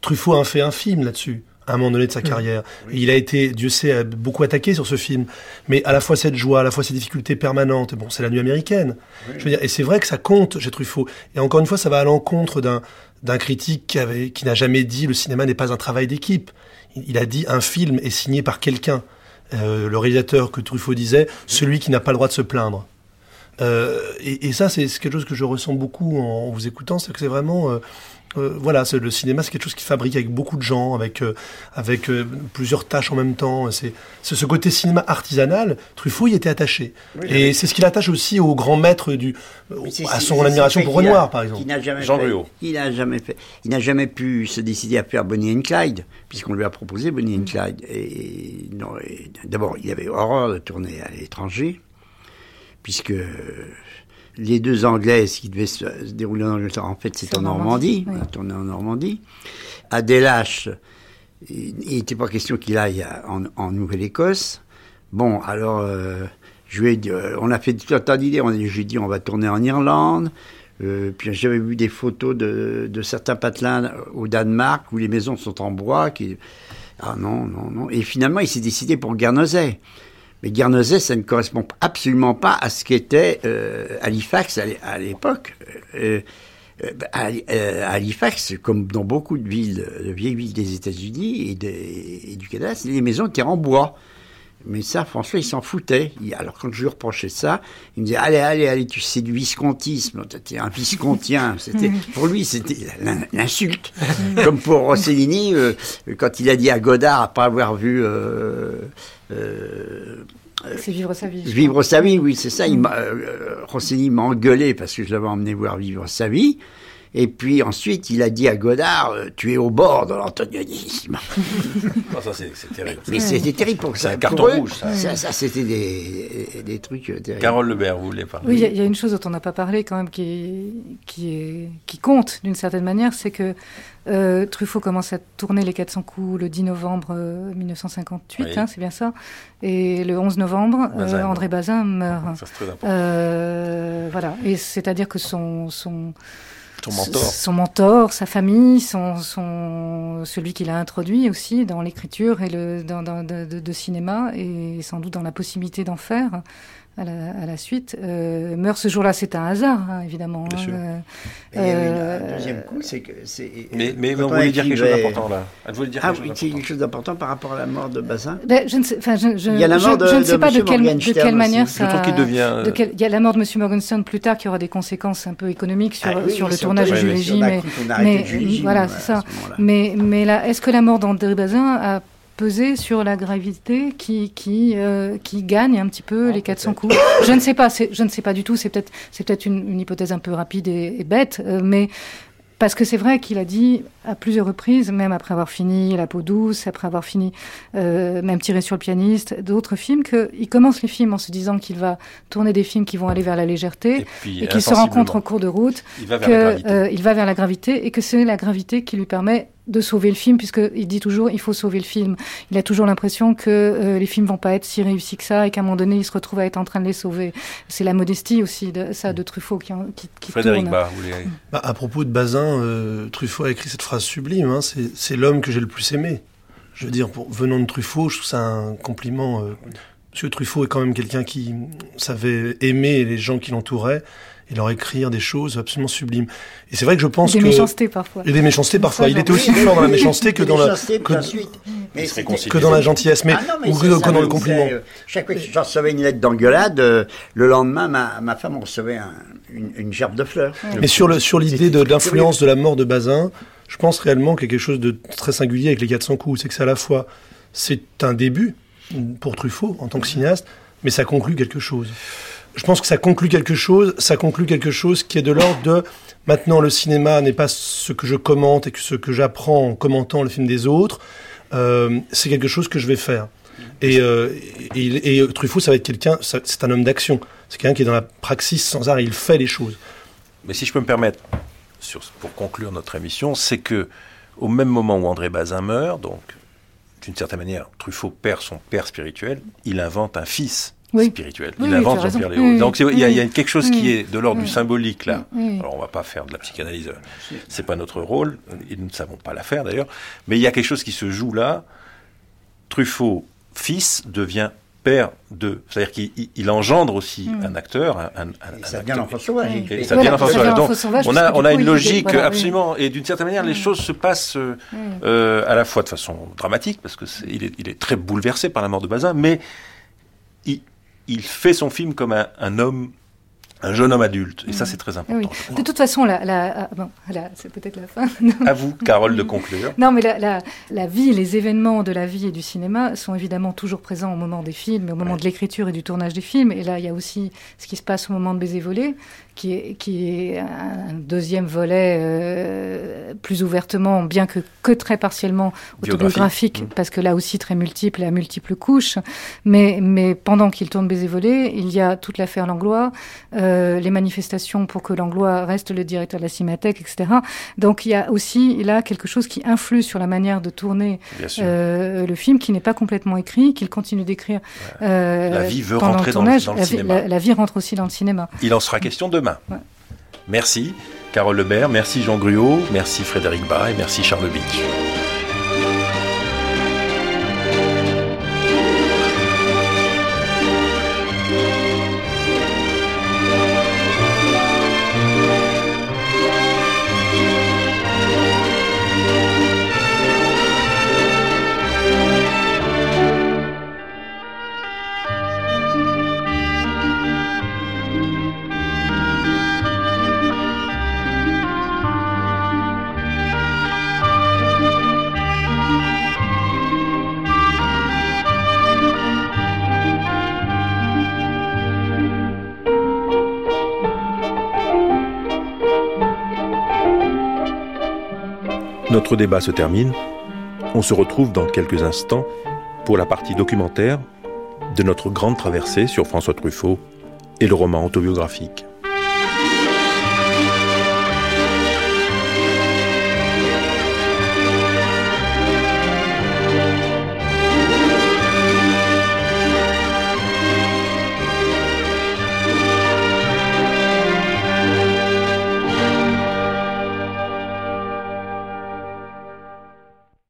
Truffaut a fait un film là-dessus à un moment donné de sa carrière. il a été, Dieu sait, beaucoup attaqué sur ce film. Mais à la fois cette joie, à la fois ces difficultés permanentes, bon, c'est la nuit américaine. Je veux dire, et c'est vrai que ça compte chez Truffaut. Et encore une fois, ça va à l'encontre d'un, d'un critique qui, avait, qui n'a jamais dit le cinéma n'est pas un travail d'équipe. Il, a dit un film est signé par quelqu'un. Euh, le réalisateur que Truffaut disait, celui qui n'a pas le droit de se plaindre. Euh, et, ça, c'est quelque chose que je ressens beaucoup en, vous écoutant, c'est que c'est vraiment euh, euh, voilà, le cinéma, c'est quelque chose qui fabrique avec beaucoup de gens, avec euh, avec euh, plusieurs tâches en même temps. C'est ce côté cinéma artisanal. Truffaut y était attaché, et c'est ce qu'il attache aussi au grand maître du, à son admiration pour Renoir, par exemple. Jean fait, Il n'a jamais fait, il n'a jamais pu se décider à faire Bonnie and Clyde, puisqu'on lui a proposé Bonnie and Clyde. Et, et d'abord, il avait horreur de tourner à l'étranger, puisque les deux Anglaises qui devaient se, dérouler en Angleterre, en fait, c'est en Normandie, on a tourné en Normandie. À Delache, il n'était pas question qu'il aille en, Nouvelle-Écosse. Bon, alors, euh, je lui ai dit, euh, on a fait tout un tas d'idées. J'ai dit, on va tourner en Irlande. Euh, puis j'avais vu des photos de, de, certains patelins au Danemark où les maisons sont en bois. Qui... Ah non, non, non. Et finalement, il s'est décidé pour Guernesey. Mais Guernesey, ça ne correspond absolument pas à ce qu'était euh, Halifax à l'époque. Euh, euh, Halifax, comme dans beaucoup de villes, de vieilles villes des États-Unis et, du Canada, les maisons étaient en bois. Mais ça, François, il s'en foutait. alors, quand je lui reprochais ça, il me disait Allez, allez, allez, tu sais du viscontisme. T'es un viscontien. C'était, pour lui, c'était l'insulte. Comme pour Rossellini, quand il a dit à Godard, après avoir vu euh, c'est vivre sa vie. Vivre sa vie, oui, c'est ça. Il m'a, euh, m'a engueulé parce que je l'avais emmené voir vivre sa vie. Et puis ensuite, il a dit à Godard, euh, tu es au bord de l'antonianisme. ça, c'est, terrible. Mais c'était terrible pour ça. C'est un carton rouge, ça. Ça, c'était des, des, trucs terribles. Carole Lebert, vous voulez parler? Oui, il y, a une chose dont on n'a pas parlé quand même qui, qui, est, qui compte d'une certaine manière, c'est que euh, Truffaut commence à tourner Les 400 coups le 10 novembre 1958, euh, hein, c'est bien ça. Et le 11 novembre, André Bazin meurt. Ça, c'est très important. voilà. Et c'est-à-dire que son... son son mentor, sa famille, son, son, celui qu'il a introduit aussi dans l'écriture et le, dans, de, cinéma et sans doute dans la possibilité d'en faire à la, à la suite, euh, meurt ce jour-là. C'est un hasard, hein, évidemment. Bien hein, sûr. Euh, il y a un euh, deuxième coup, c'est que c'est. Mais, mais vous voulez dire quelque chose d'important là. Elle voulait dire ah quelque oui, chose quelque chose d'important par rapport à la mort de Bazin? Ben, je ne sais, enfin, je, je, il y a la mort de, je, ne sais pas de quelle, de quelle manière ça. Je trouve qu'il devient. De quel, il y a la mort de Monsieur Morgenstern plus tard qui aura des conséquences un peu économiques sur, ah, oui, sur le tournage du régime. Mais voilà, c'est ça. Mais mais là, est-ce que la mort d'André Bazin a peser sur la gravité qui qui euh, qui gagne un petit peu ah, les 400 coups. Je ne sais pas, je ne sais pas du tout. C'est peut-être c'est peut-être une, une, hypothèse un peu rapide et, et bête, euh, mais parce que c'est vrai qu'il a dit à plusieurs reprises, même après avoir fini La peau douce, après avoir fini euh, même Tiré sur le pianiste, d'autres films, qu'il commence les films en se disant qu'il va tourner des films qui vont aller vers la légèreté et, qu'il se rencontre en cours de route, qu'il euh, il va vers la gravité et que c'est la gravité qui lui permet de sauver le film, puisqu'il dit toujours il faut sauver le film. Il a toujours l'impression que euh, les films vont pas être si réussis que ça et qu'à un moment donné, il se retrouve à être en train de les sauver. C'est la modestie aussi de ça de Truffaut qui, qui, qui Frédéric tourne. Bas, vous voulez... bah, à propos de Bazin, euh, Truffaut a écrit cette phrase sublime hein, c'est l'homme que j'ai le plus aimé. Je veux dire, pour, venant de Truffaut, je trouve ça un compliment. Euh, Monsieur Truffaut est quand même quelqu'un qui savait aimer les gens qui l'entouraient et leur écrire des choses absolument sublimes. Et c'est vrai que je pense des que... Des méchancetés parfois. Et des méchancetés parfois. Il était aussi fort dans la méchanceté que dans la... Que, que dans la gentillesse, mais, ah ou que dans le compliment. Euh, chaque fois que je recevais une lettre d'engueulade, euh, le lendemain, ma, ma femme recevait un, une, une, gerbe de fleurs. Mais sur le sur l'idée de l'influence de la mort de Bazin, je pense réellement qu'il y a quelque chose de très singulier avec les 400 coups. C'est que c'est à la fois, c'est un début pour Truffaut en tant que cinéaste, mais ça conclut quelque chose. Je pense que ça conclut quelque chose, ça conclut quelque chose qui est de l'ordre de maintenant le cinéma n'est pas ce que je commente et que ce que j'apprends en commentant le film des autres, euh, c'est quelque chose que je vais faire. Et, euh, Truffaut, ça va être quelqu'un, c'est un homme d'action. C'est quelqu'un qui est dans la praxis sans arrêt, il fait les choses. Mais si je peux me permettre, pour conclure notre émission, c'est que au même moment où André Bazin meurt, donc d'une certaine manière, Truffaut perd son père spirituel, il invente un fils spirituel. il invente Jean-Pierre Léo. Donc il y, a quelque chose qui est de l'ordre du symbolique là. Alors on va pas faire de la psychanalyse, c'est pas notre rôle, et nous ne savons pas la faire d'ailleurs, mais il y a quelque chose qui se joue là. Truffaut, fils, devient père de. C'est-à-dire qu'il engendre aussi hmm. un acteur. Un, un, ça devient l'enfant sauvage. ça devient l'enfant sauvage. Donc, on a, on a une logique, absolument. Et d'une certaine manière, les hmm. choses se passent euh, hmm. euh, à la fois de façon dramatique, parce que est, il, est, il, est, très bouleversé par la mort de Bazin, mais il, il fait son film comme un, un homme un jeune homme adulte. Et ça, c'est très important. De toute façon, la, la, ah, bon, c'est peut-être la fin. à vous, Carole, de conclure. Non, mais la, la, vie, les événements de la vie et du cinéma sont évidemment toujours présents au moment des films, au moment de l'écriture et du tournage des films. Et là, il y a aussi ce qui se passe au moment de Baiser volé, qui est, qui est un deuxième volet euh, plus ouvertement, bien que, que très partiellement autobiographique, mmh. parce que là aussi très multiple et à multiples couches. Mais, mais pendant qu'il tourne Baiser volé, il y a toute l'affaire Langlois. Euh, les manifestations pour que Langlois reste le directeur de la Cinémathèque, etc. Donc il y a aussi là quelque chose qui influe sur la manière de tourner euh, le film, qui n'est pas complètement écrit, qu'il continue d'écrire. La vie veut rentrer dans, le, cinéma. La, vie rentre aussi dans le cinéma. Il en sera question demain. Merci Carole Lebert, merci Jean Gruot, merci Frédéric Bas et merci Charles Beach. Notre débat se termine. On se retrouve dans quelques instants pour la partie documentaire de notre grande traversée sur François Truffaut et le roman autobiographique.